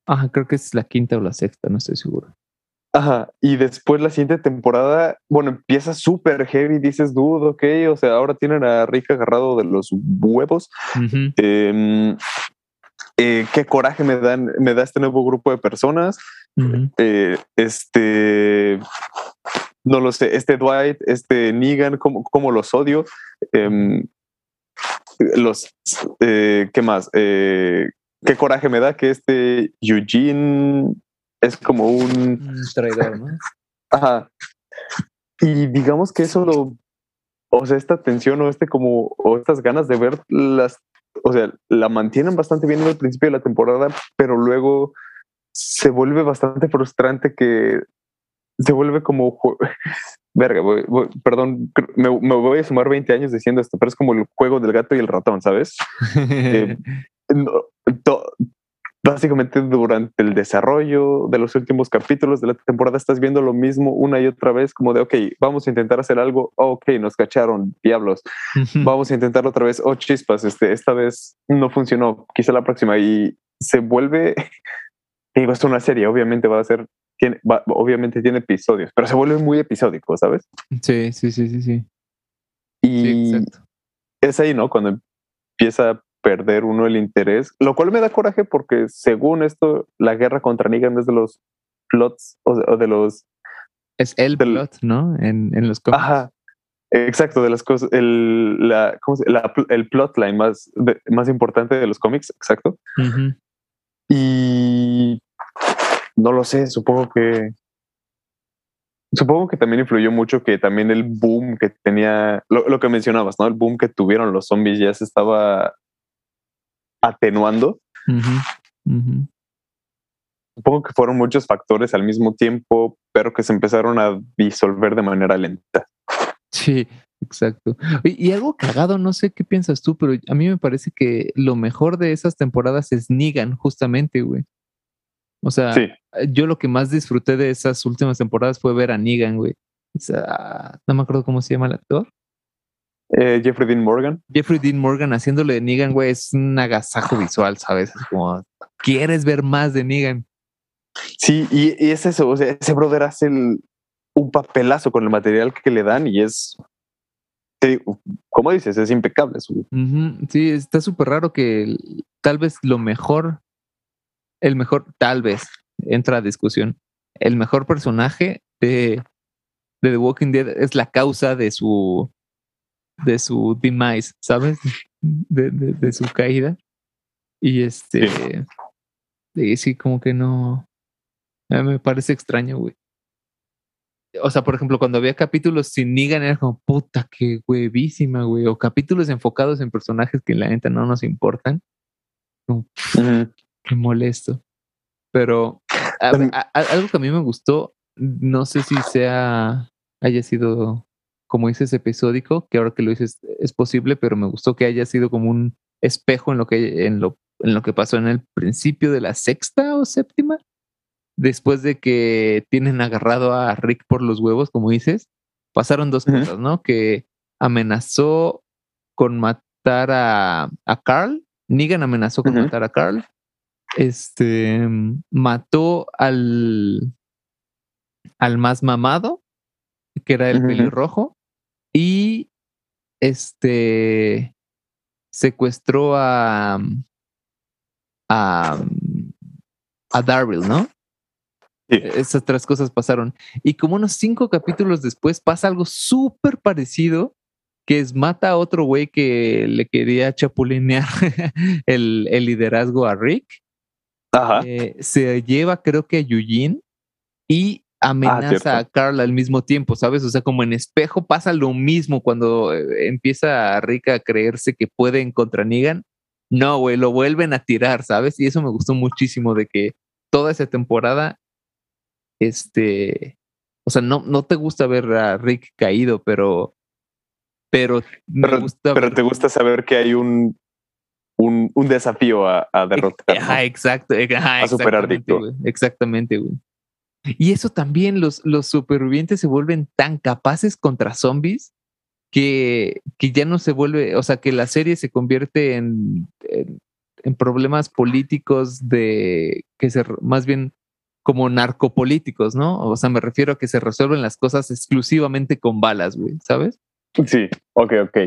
Ajá, creo que es la quinta o la sexta, no estoy seguro. Ajá, y después la siguiente temporada, bueno, empieza súper heavy, dices, dude, ok, o sea, ahora tienen a Rick agarrado de los huevos. Ujú. Em, eh, qué coraje me dan, me da este nuevo grupo de personas. Eh, este, no lo sé, este Dwight, este Negan, cómo, cómo los odio. Em, los, eh, ¿qué más? Eh, qué coraje me da que este Eugene es como un Un traidor, ¿no? Ajá. Y digamos que eso lo, o sea, esta tensión o este como, o estas ganas de ver las, o sea, la mantienen bastante bien al principio de la temporada, pero luego se vuelve bastante frustrante que se vuelve como, verga, voy- voy- perdón, me, me voy a sumar 20 años diciendo esto, pero es como el juego del gato y el ratón, ¿sabes? Eh, no, to- básicamente durante el desarrollo de los últimos capítulos de la temporada estás viendo lo mismo una y otra vez, como de, ok, vamos a intentar hacer algo, oh, ok, nos cacharon, diablos, vamos a intentarlo otra vez, oh, chispas, este, esta vez no funcionó, quizá la próxima, y se vuelve, digo, es una serie, obviamente va a ser, tiene, va- obviamente tiene episodios, pero se vuelve muy episódico, ¿sabes? Sí, sí, sí, sí, sí. Y Sí, es ahí, ¿no? Cuando empieza a perder uno el interés, lo cual me da coraje porque según esto, la guerra contra Negan es de los plots o de, o de los... Es el del- plot, ¿no? En, en los cómics. Ajá, exacto, de las cosas, el, la, ¿cómo se- la el plotline más, de- más importante de los cómics, exacto. Y no lo sé, supongo que... Supongo que también influyó mucho que también el boom que tenía, lo, lo que mencionabas, ¿no? El boom que tuvieron los zombies ya se estaba atenuando. Supongo que fueron muchos factores al mismo tiempo, pero que se empezaron a disolver de manera lenta. Sí, exacto. Oye, Y algo cagado, no sé qué piensas tú, pero a mí me parece que lo mejor de esas temporadas es Negan, justamente, güey. O sea, Sí, yo lo que más disfruté de esas últimas temporadas fue ver a Negan, güey. O sea, no me acuerdo cómo se llama el actor. eh, Jeffrey Dean Morgan. Jeffrey Dean Morgan haciéndole de Negan, güey, es un agasajo visual, ¿sabes? Es como, ¿quieres ver más de Negan? Sí, y, y es eso, o sea, ese brother hace el- un papelazo con el material que le dan y es, te como dices, es impecable. Su, Ujú, Sí, está súper raro que tal vez lo mejor, el mejor, tal vez, entra a discusión, el mejor personaje de, de The Walking Dead es la causa de su, de su demise, ¿sabes? De, de- de su caída. Y este, y sí, como que no, me parece extraño, güey. O sea, por ejemplo, cuando había capítulos sin Negan era como, puta, qué huevísima, güey. O capítulos enfocados en personajes que la neta no nos importan. Como. Qué molesto. Pero a- También- a- a- algo que a mí me gustó, no sé si sea, haya sido, como dices, episódico, que ahora que lo dices es posible, pero me gustó que haya sido como un espejo en lo que, en lo, en lo que pasó en el principio de la sexta o séptima, después de que tienen agarrado a Rick por los huevos, como dices, pasaron dos cosas, ¿no? Que amenazó con matar a, a Carl. Negan amenazó con matar a Carl. Este mató al, al más mamado, que era el pelirrojo, y este secuestró a a, a Darryl, ¿no? Sí. Esas tres cosas pasaron. Y como unos cinco capítulos después pasa algo súper parecido, que es mata a otro güey que le quería chapulinear el, el liderazgo a Rick. Eh, se lleva creo que a Eugene y amenaza cierto. a Carl al mismo tiempo, ¿sabes? O sea, como en espejo pasa lo mismo cuando eh, empieza Rick a creerse que pueden contra Negan. No, güey, lo vuelven a tirar, ¿sabes? Y eso me gustó muchísimo de que toda esa temporada, este, o sea, no, no te gusta ver a Rick caído, pero, pero, me Pero, gusta pero ver- te gusta saber que hay un, un, un desafío a, a derrotar. ¿no? Ajá, exacto. ajá, A superar, exactamente, güey, Exactamente, güey. Y eso también, los, los supervivientes se vuelven tan capaces contra zombies que, que ya no se vuelve, o sea, que la serie se convierte en, en, en problemas políticos de que se, más bien como narcopolíticos, ¿no? O sea, me refiero a que se resuelven las cosas exclusivamente con balas, güey, ¿sabes? Sí, ok, ok.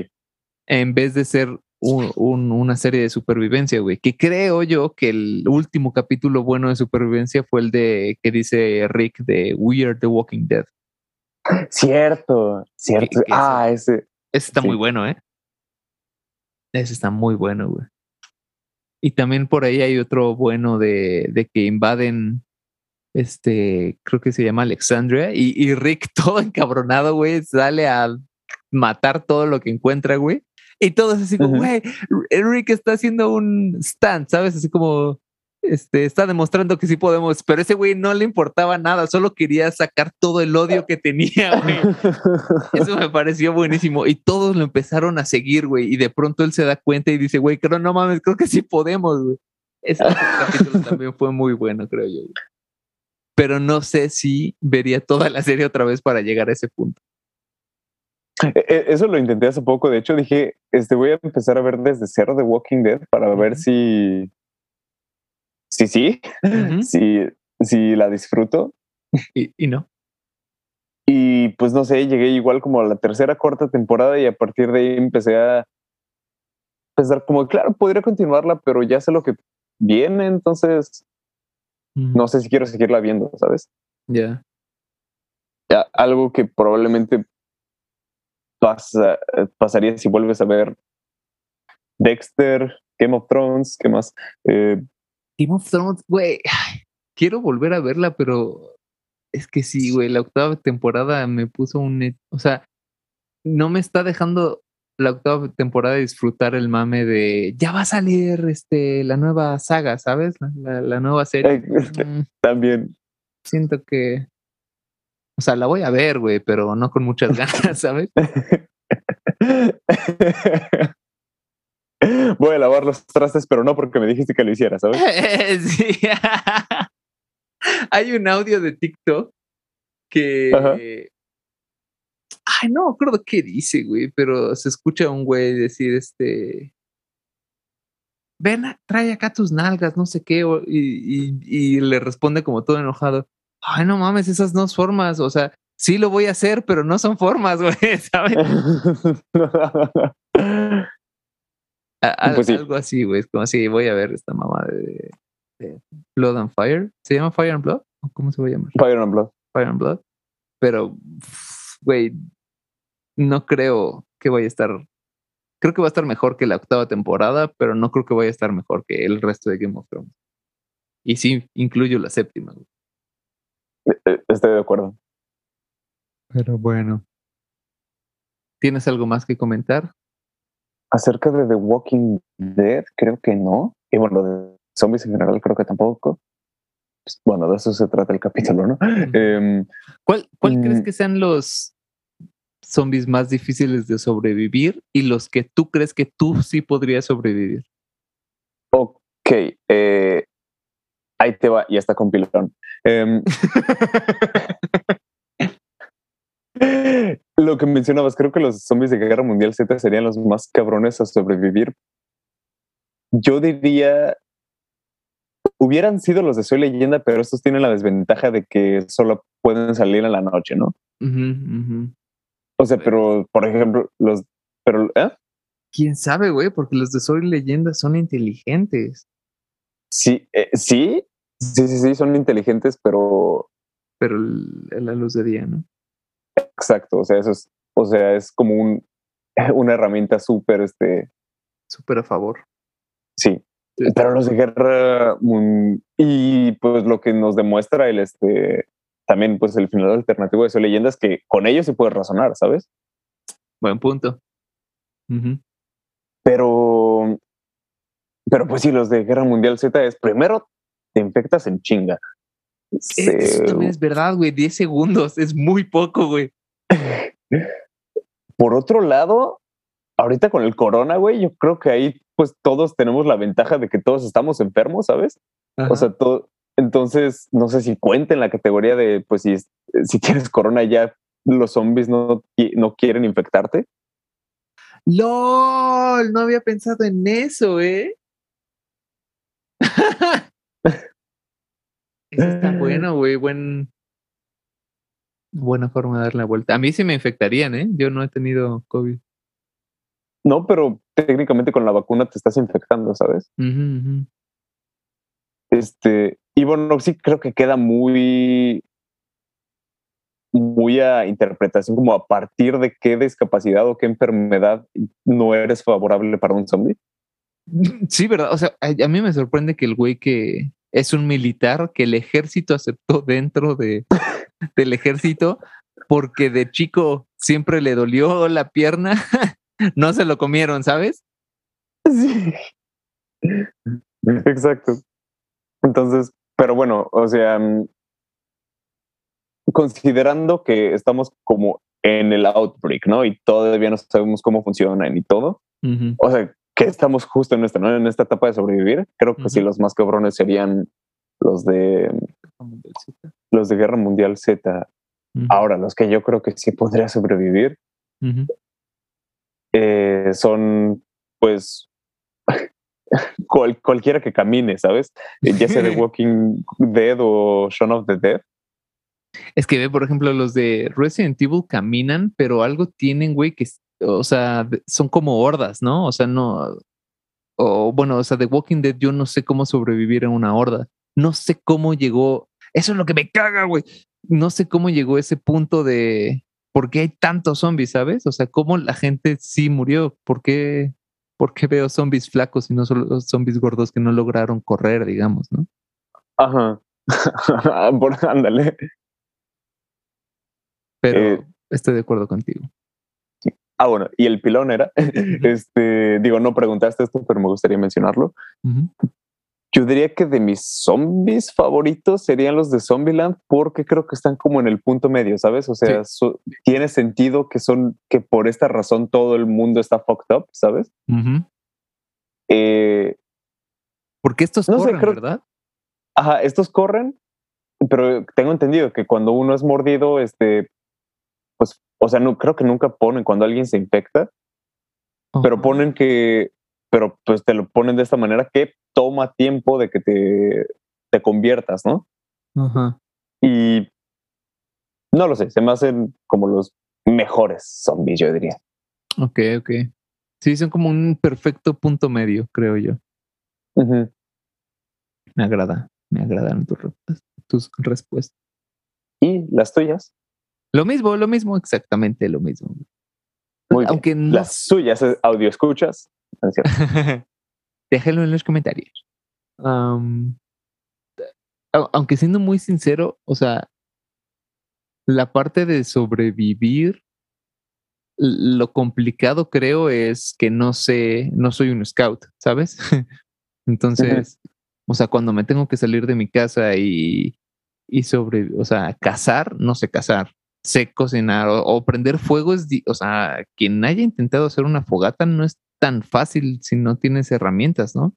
en vez de ser un- un- una serie de supervivencia, güey. Que creo yo que el último capítulo bueno de supervivencia fue el de que dice Rick de We Are the Walking Dead. Cierto, cierto. Que- que ah, ese. Ese está Sí. muy bueno, ¿eh? Ese está muy bueno, güey. Y también por ahí hay otro bueno de, de que invaden, este, creo que se llama Alexandria, y, y Rick todo encabronado, güey, sale a matar todo lo que encuentra, güey. Y todo es así como, güey, Rick está haciendo un stand, ¿sabes? Así como, este, está demostrando que sí podemos, pero ese güey no le importaba nada, solo quería sacar todo el odio que tenía, güey. Eso me pareció buenísimo. Y todos lo empezaron a seguir, güey. Y de pronto él se da cuenta y dice, güey, creo no mames, creo que sí podemos, güey. Ese capítulo también fue muy bueno, creo yo. güey. Pero no sé si vería toda la serie otra vez para llegar a ese punto. E- e- Eso lo intenté hace poco. De hecho, dije, este, voy a empezar a ver desde cero The Walking Dead para ver Ujú. si. Sí, si, si la disfruto. y, y no. Y pues no sé, llegué igual como a la tercera, cuarta temporada y a partir de ahí empecé a pensar como, claro, podría continuarla, pero ya sé lo que viene, entonces no sé si quiero seguirla viendo, ¿sabes? Ya. Ya, algo que probablemente pasa, eh, pasaría si vuelves a ver Dexter, Game of Thrones, ¿qué más? Eh, Game of Thrones, güey. Quiero volver a verla, pero es que sí, güey. La octava temporada me puso un. O sea, no me está dejando la octava temporada disfrutar el mame de ya va a salir este la nueva saga, ¿sabes? La, la- la nueva serie. eh, Mm, también siento que. O sea, la voy a ver, güey, pero no con muchas ganas, ¿sabes? voy a lavar los trastes, pero no porque me dijiste que lo hiciera, ¿sabes? sí. Hay un audio de TikTok que. Ajá. Ay, no me acuerdo qué dice, güey, pero se escucha a un güey decir este. Ven, trae acá tus nalgas, no sé qué, y- y le responde como todo enojado. Ay, no mames, esas no son formas, o sea, sí lo voy a hacer, pero no son formas, güey, ¿sabes? A- Pues sí. Algo así, güey, es como así, voy a ver esta mamá de, de Blood and Fire. ¿Se llama Fire and Blood? ¿O ¿Cómo se va a llamar? Fire and Blood. Fire and Blood. Pero, güey, no creo que vaya a estar. Creo que va a estar mejor que la octava temporada, pero no creo que vaya a estar mejor que el resto de Game of Thrones. Y sí, incluyo la séptima. güey. Eh, Estoy de acuerdo. Pero bueno. ¿Tienes algo más que comentar? Acerca de The Walking Dead, creo que no. Y bueno, de zombies en general, creo que tampoco. Pues, bueno, de eso se trata el capítulo, ¿no? Em, ¿Cuál, cuál crees que sean los zombies más difíciles de sobrevivir y los que tú crees que tú sí podrías sobrevivir? ok, eh, ahí te va, ya está con pilón. Em, lo que mencionabas, creo que los zombies de Guerra Mundial Z serían los más cabrones a sobrevivir. Yo diría, hubieran sido los de Soy Leyenda, pero estos tienen la desventaja de que solo pueden salir en la noche, ¿no? O sea, pero, por ejemplo, los... Pero, ¿eh? ¿Quién sabe, güey? Porque los de Soy Leyenda son inteligentes. Sí, eh, sí, sí, sí, sí, son inteligentes, pero... Pero la luz de día, ¿no? Exacto, o sea, eso es, o sea, es como un, una herramienta súper, este... Súper a favor. Sí, pero los de guerra y pues lo que nos demuestra el, este, también pues el final alternativo de su leyenda es que con ellos se puede razonar, ¿sabes? Buen punto. Pero, pero pues sí, los de Guerra Mundial Z es primero te infectas en chinga. Eso también es verdad, güey. 10 segundos es muy poco, güey. Por otro lado, ahorita con el corona, güey, yo creo que ahí pues todos tenemos la ventaja de que todos estamos enfermos, ¿sabes? O sea, todo, entonces, no sé si cuenta en la categoría de, pues si, si tienes corona ya los zombies no, no quieren infectarte. LOL, no había pensado en eso, ¿eh? Está bueno, güey, buen, buena forma de dar la vuelta. A mí sí me infectarían, ¿eh? Yo no he tenido COVID. No, pero técnicamente con la vacuna te estás infectando, ¿sabes? Este, y bueno, sí creo que queda muy, muy a interpretación, como a partir de qué discapacidad o qué enfermedad no eres favorable para un zombie. Sí, verdad. O sea, a, mí me sorprende que el güey que es un militar que el ejército aceptó dentro de, del ejército porque de chico siempre le dolió la pierna, no se lo comieron, ¿sabes? Sí. Exacto. Entonces, pero bueno, o sea, mm, considerando que estamos como en el outbreak, ¿no? Y todavía no sabemos cómo funcionan y todo. O sea, que estamos justo en esta, ¿no? En esta etapa de sobrevivir. Creo que sí, los más cabrones serían los de los de Guerra Mundial Z. Ahora, los que yo creo que sí podría sobrevivir eh, son, pues, cualquiera que camine, ¿sabes? Eh, ya sea de Walking Dead o Shaun of the Dead. Es que ve, por ejemplo, los de Resident Evil caminan, pero algo tienen, güey, que, o sea, son como hordas, ¿no? O sea, no, o bueno, o sea, de Walking Dead yo no sé cómo sobrevivir en una horda. No sé cómo llegó, eso es lo que me caga, güey. No sé cómo llegó ese punto de por qué hay tantos zombies, ¿sabes? O sea, cómo la gente sí murió, por qué ¿por qué veo zombies flacos y no solo zombies gordos que no lograron correr, digamos, ¿no? Ajá. Ándale. Pero eh, estoy de acuerdo contigo. Ah, bueno, y el pilón era, este, digo, no preguntaste esto, pero me gustaría mencionarlo. Yo diría que de mis zombies favoritos serían los de Zombieland porque creo que están como en el punto medio, ¿sabes? O sea, tiene sentido que son, que por esta razón todo el mundo está fucked up, ¿sabes? eh, porque estos corren, ¿verdad? Ajá, estos corren, pero tengo entendido que cuando uno es mordido, este, o sea, no creo que nunca ponen cuando alguien se infecta, pero ponen que pero pues te lo ponen de esta manera que toma tiempo de que te, te conviertas, ¿no? Ajá. Y no lo sé, se me hacen como los mejores zombies, yo diría. Ok, ok. Sí, son como un perfecto punto medio, creo yo. Me agrada, me agradan tus, tus respuestas. ¿Y las tuyas? Lo mismo, lo mismo, exactamente lo mismo. Muy Aunque Las suyas, audio escuchas. Déjenlo en los comentarios. aunque siendo muy sincero, o sea, la parte de sobrevivir, lo complicado creo es que no sé, no soy un scout, ¿sabes? Entonces, o sea, cuando me tengo que salir de mi casa y, y sobre, o sea, cazar, no sé cazar, sé cocinar o, prender fuego es, o sea, quien haya intentado hacer una fogata no es tan fácil si no tienes herramientas, ¿no?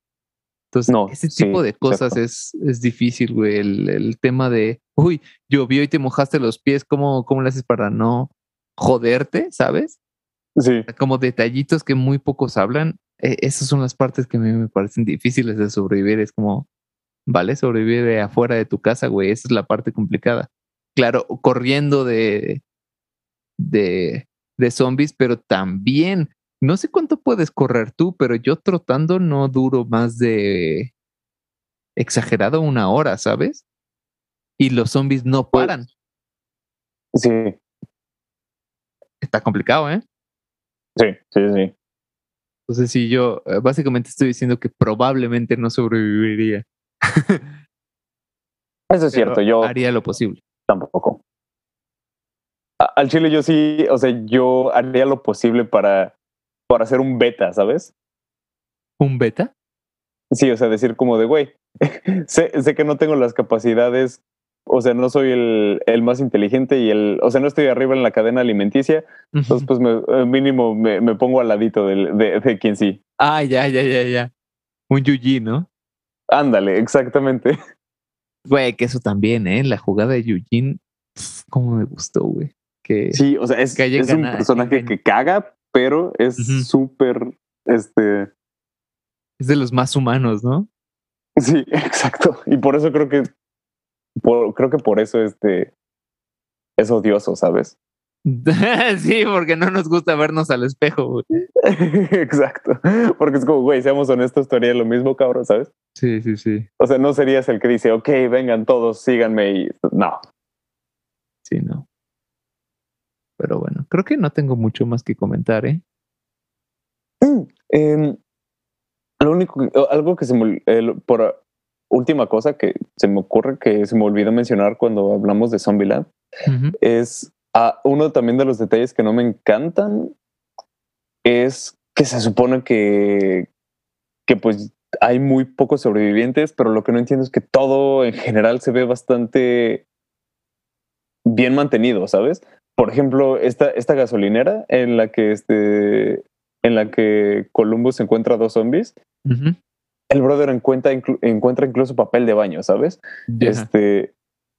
Entonces, ese tipo de cosas es, es difícil, güey. El, tema de, uy, llovió y te mojaste los pies, ¿cómo, cómo le haces para no, joderte, ¿sabes? Sí. Como detallitos que muy pocos hablan. E, esas son las partes que a mí me parecen difíciles de sobrevivir. Es como, ¿vale? Sobrevivir afuera de tu casa, güey. Esa es la parte complicada. Claro, corriendo de, de, de zombies, pero también, no sé cuánto puedes correr tú, pero yo trotando no duro más de exagerado una hora, ¿sabes? Y los zombies no Pues paran. Sí, Está complicado, ¿eh? sí, sí, sí. Entonces, sí, yo eh, básicamente estoy diciendo que probablemente no sobreviviría. Eso es cierto, yo haría lo posible. Tampoco. Al chile yo sí, o sea, yo haría lo posible para, para hacer un beta, ¿sabes? ¿Un beta? Sí, o sea, decir como de, güey, sé, sé que no tengo las capacidades, o sea, no soy el, el más inteligente y el, o sea, no estoy arriba en la cadena alimenticia, entonces pues me, eh, mínimo me, me pongo al ladito del, de, de quien sí. ah, ya, ya, ya, ya. Un Yuji, ¿no? Ándale, exactamente. Güey, que eso también, ¿eh? La jugada de Eugene, pf, cómo me gustó, güey. Que Sí, o sea, es, Que es un personaje que caga, pero es súper, este, es de los más humanos, ¿no? sí, exacto. Y por eso creo que, por, creo que por eso este, es odioso, ¿sabes? sí, porque no nos gusta vernos al espejo, güey. exacto. Porque es como, güey, seamos honestos, tú harías lo mismo, cabrón, ¿sabes? Sí, sí, sí. O sea, no serías el que dice, ok, vengan todos, síganme y no. Sí, no. Pero bueno, creo que no tengo mucho más que comentar, ¿eh? Em, lo único, algo que se me, por última cosa que se me ocurre que se me olvidó mencionar cuando hablamos de Zombieland Ujú. es ah, uno también de los detalles que no me encantan es que se supone que, que pues hay muy pocos sobrevivientes, pero lo que no entiendo es que todo en general se ve bastante bien mantenido, ¿sabes? Por ejemplo, esta, esta gasolinera en la que este en la que Columbus encuentra dos zombies, el brother encuentra, inclu- encuentra incluso papel de baño, ¿sabes? Este,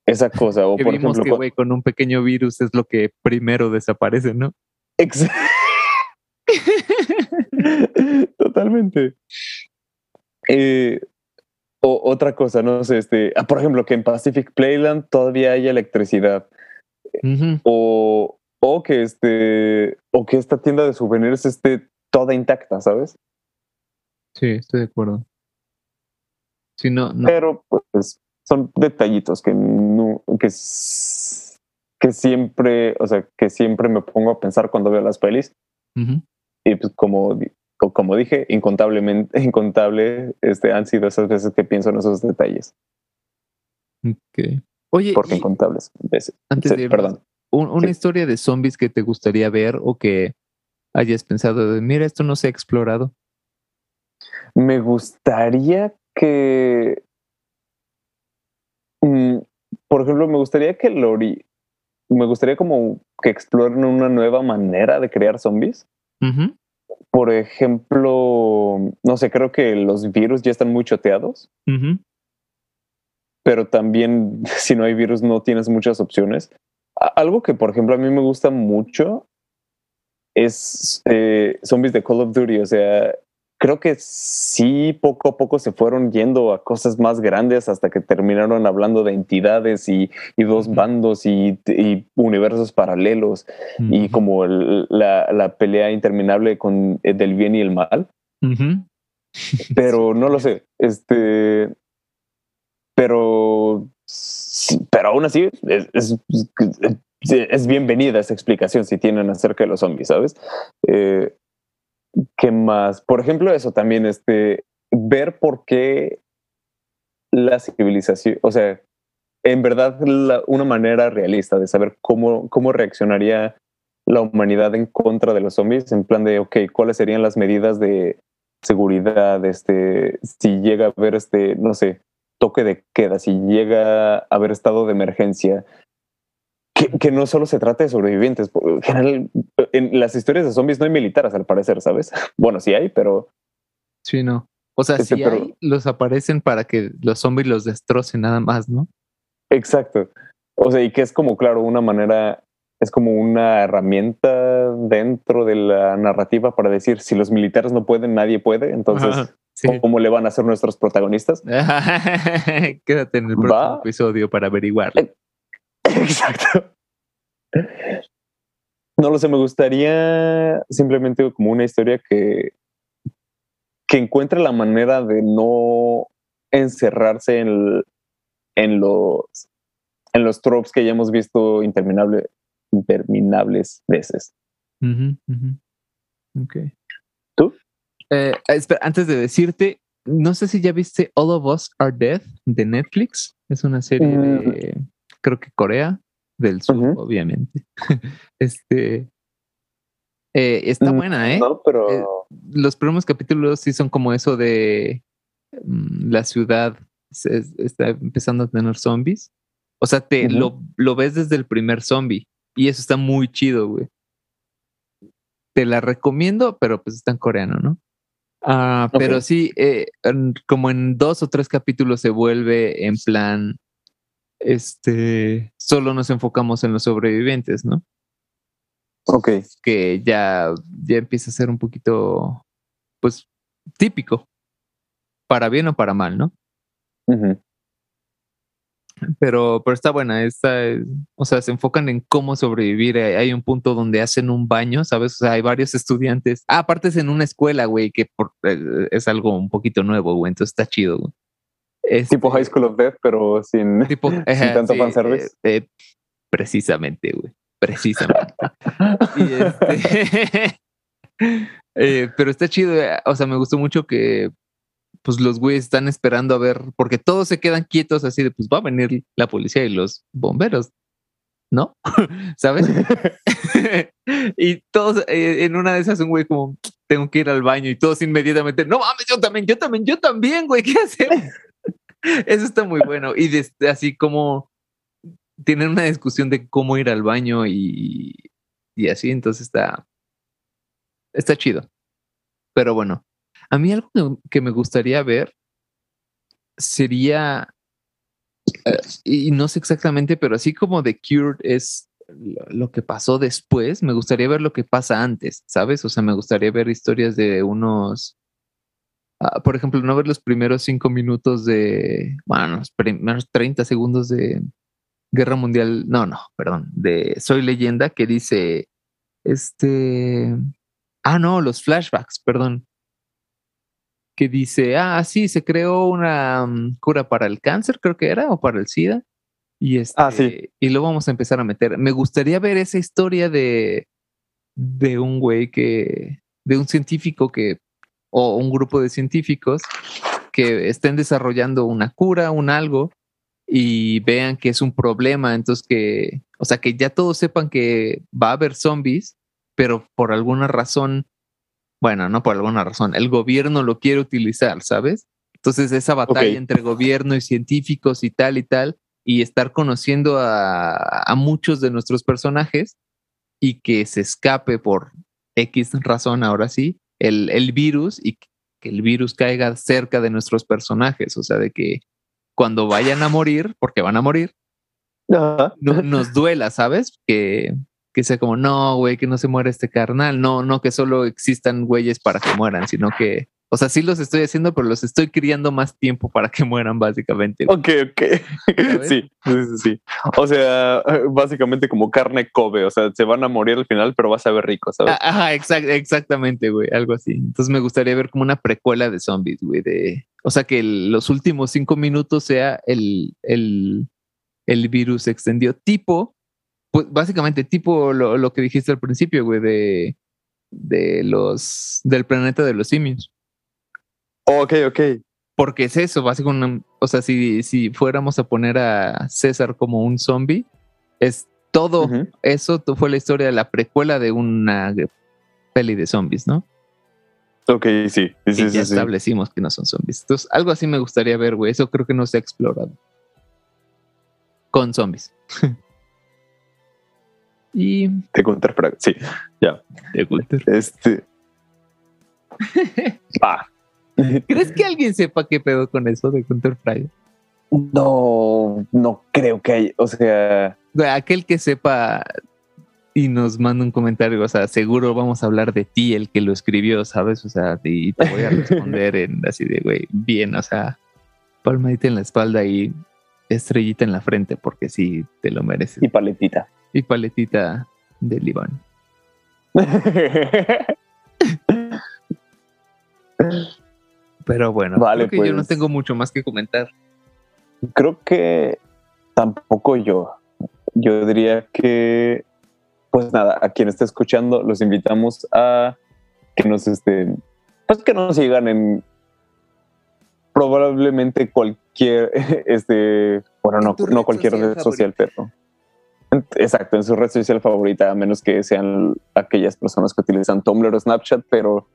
esa cosa. O que por vimos ejemplo, que, güey, con un pequeño virus es lo que primero desaparece, ¿no? Totalmente. Eh, o, otra cosa, no sé, este, ah, por ejemplo, que en Pacific Playland todavía hay electricidad. O, o que este, o que esta tienda de souvenirs esté toda intacta, ¿sabes? Sí, estoy de acuerdo. Sí, no, no. Pero pues son detallitos que no, que, que siempre, o sea, que siempre me pongo a pensar cuando veo las pelis. Ujú. Y pues como, como dije, incontablemente, incontable este, han sido esas veces que pienso en esos detalles. Ok. Oye, Porque incontables veces. antes Sí, de irnos, perdón. un- una Sí. historia de zombies que te gustaría ver o que hayas pensado de, mira, esto no se ha explorado. Me gustaría que. Mm, por ejemplo, me gustaría que Lori. Me gustaría como que exploren una nueva manera de crear zombies. Por ejemplo, no sé, creo que los virus ya están muy choteados, pero también si no hay virus no tienes muchas opciones. Algo que, por ejemplo, a mí me gusta mucho es eh, zombies de Call of Duty. O sea, creo que sí, poco a poco se fueron yendo a cosas más grandes hasta que terminaron hablando de entidades y, y dos bandos y, y universos paralelos y como el- la, la pelea interminable con eh, del bien y el mal. Ujú. Pero no lo sé. Este. Pero. Pero aún así, es, es, es bienvenida esa explicación si tienen acerca de los zombies, ¿sabes? Eh, ¿Qué más? Por ejemplo, eso también, este. Ver por qué la civilización. O sea, en verdad, una manera realista de saber cómo, cómo reaccionaría la humanidad en contra de los zombies, en plan de, ok, ¿cuáles serían las medidas de seguridad? Este, si llega a haber, este, no sé, toque de queda, si llega a haber estado de emergencia, que, que no solo se trata de sobrevivientes. En general, en las historias de zombies no hay militares, al parecer, ¿sabes? Bueno, sí hay, pero Sí, no. O sea, Este, pero- hay, los aparecen para que los zombies los destrocen nada más, ¿no? Exacto. O sea, y que es como, claro, una manera es como una herramienta dentro de la narrativa para decir si los militares no pueden, nadie puede. Entonces, ¿cómo le van a ser nuestros protagonistas? Quédate en el próximo episodio para averiguar. Exacto. No lo sé, me gustaría simplemente como una historia que, que encuentre la manera de no encerrarse en, en los en los tropes que ya hemos visto interminable, interminables veces. Ok. ¿Tú? Eh, antes de decirte, no sé si ya viste All of Us Are Dead de Netflix. Es una serie de, mm. creo que Corea del Sur, obviamente. este. Eh, está mm, buena, ¿eh? No, pero. Eh, los primeros capítulos sí son como eso de mm, la ciudad está empezando a tener zombies. O sea, te lo, lo, ves desde el primer zombie. Y eso está muy chido, güey. Te la recomiendo, pero pues está en coreano, ¿no? Ah, pero sí, eh, como en dos o tres capítulos se vuelve en plan, este, solo nos enfocamos en los sobrevivientes, ¿no? Ok. Que ya, ya empieza a ser un poquito, pues, típico, para bien o para mal, ¿no? pero, pero está buena. Esta, o sea, se enfocan en cómo sobrevivir. Hay un punto donde hacen un baño, ¿sabes? O sea, hay varios estudiantes. Ah, aparte es en una escuela, güey, que eh, es algo un poquito nuevo, güey. Entonces está chido, güey. Tipo High School of Death, pero sin, tipo, tanto fanservice. Eh, eh, precisamente, güey. Precisamente. Este, pero está chido. O sea, me gustó mucho que pues los güeyes están esperando a ver, porque todos se quedan quietos así de, pues va a venir la policía y los bomberos, ¿no? ¿Sabes? y todos eh, en una de esas un güey como, tengo que ir al baño y todos inmediatamente, no mames, yo también, yo también, yo también, güey, ¿qué hacer? Eso está muy bueno. Y desde, así como tienen una discusión de cómo ir al baño y, y así, entonces está, está chido. Pero bueno, a mí algo que me gustaría ver sería, eh, y no sé exactamente, pero así como The Cure es lo que pasó después, me gustaría ver lo que pasa antes, ¿sabes? O sea, me gustaría ver historias de unos, ah, por ejemplo, no ver los primeros cinco minutos de, bueno, los primeros 30 segundos de Guerra Mundial, no, no, perdón, de Soy leyenda que dice, este, ah, no, los flashbacks, perdón, que dice, ah, sí, se creó una mm, cura para el cáncer, creo que era, o para el SIDA. Y, este, ah, sí. y lo vamos a empezar a meter. Me gustaría ver esa historia de, de un güey que, de un científico que, o un grupo de científicos que estén desarrollando una cura, un algo, y vean que es un problema, entonces que, o sea, que ya todos sepan que va a haber zombies, pero por alguna razón bueno, no por alguna razón, el gobierno lo quiere utilizar, ¿sabes? Entonces esa batalla entre gobierno y científicos y tal y tal, y estar conociendo a, muchos de nuestros personajes y que se escape por X razón, ahora sí, el, el virus y que el virus caiga cerca de nuestros personajes, o sea, de que cuando vayan a morir, porque van a morir, no, nos duela, ¿sabes? Que, que sea como, no, güey, que no se muera este carnal, no, no que solo existan güeyes para que mueran, sino que, o sea, sí los estoy haciendo, pero los estoy criando más tiempo para que mueran, básicamente. Ok, ok. Sí, sí, sí, O sea, básicamente como carne Kobe, o sea, se van a morir al final, pero vas a ver rico, ¿sabes? Ah, ajá, exactamente, güey, algo así. Entonces me gustaría ver como una precuela de zombies, güey, de, o sea, que los últimos cinco minutos sea el, el, el virus extendió tipo pues básicamente tipo lo, que dijiste al principio, güey, de, de los, del planeta de los simios. Ok, ok. Porque es eso, básicamente, o sea, si, si fuéramos a poner a César como un zombie, es todo eso fue la historia de la precuela de una peli de zombies, ¿no? Ok, sí. sí, y ya establecimos que no son zombies. Entonces, algo así me gustaría ver, güey. Eso creo que no se ha explorado. Con zombies. Y. De Gunter sí, ya. Gunter. Este. ah. ¿Crees que alguien sepa qué pedo con eso de Gunter Fryer? No, no creo que hay, o sea. Aquel que sepa, y nos manda un comentario, o sea, seguro vamos a hablar de ti, el que lo escribió, ¿sabes? O sea, y te voy a responder en así de, güey, bien, o sea, palmadita en la espalda y estrellita en la frente, porque sí, te lo mereces. Y paletita. Y paletita del Iván. Pero bueno, Vale, creo que yo no pues. tengo mucho más que comentar. Creo que tampoco yo. Yo diría que, pues nada, a quien esté escuchando, los invitamos a que nos este, pues que nos sigan en probablemente cualquier, este, bueno, no, no cualquier social red social, pero exacto, en su red social favorita, a menos que sean aquellas personas que utilizan Tumblr o Snapchat, pero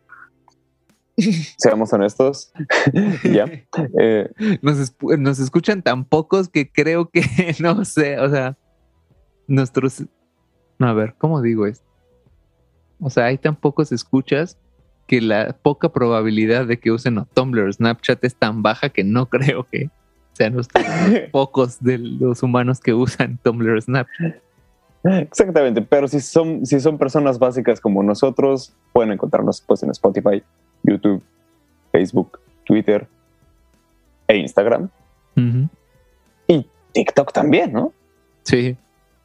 seamos honestos, ya. Eh, Nos, nos escuchan tan pocos que creo que, no sé, o sea, nuestros... No, a ver, ¿cómo digo esto? O sea, hay tan pocos escuchas que la poca probabilidad de que usen o Tumblr o Snapchat es tan baja que no creo que sean ustedes los pocos de los humanos que usan Tumblr o Snapchat. Exactamente, pero si son, si son personas básicas como nosotros, pueden encontrarnos pues en Spotify, YouTube, Facebook, Twitter e Instagram y TikTok también, ¿no? Sí.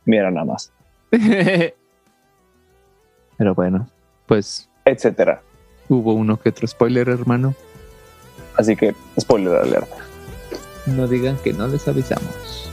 Mira nada más, Pero bueno, pues etcétera. hubo uno que otro spoiler, hermano. Así que spoiler alert. No digan que no les avisamos.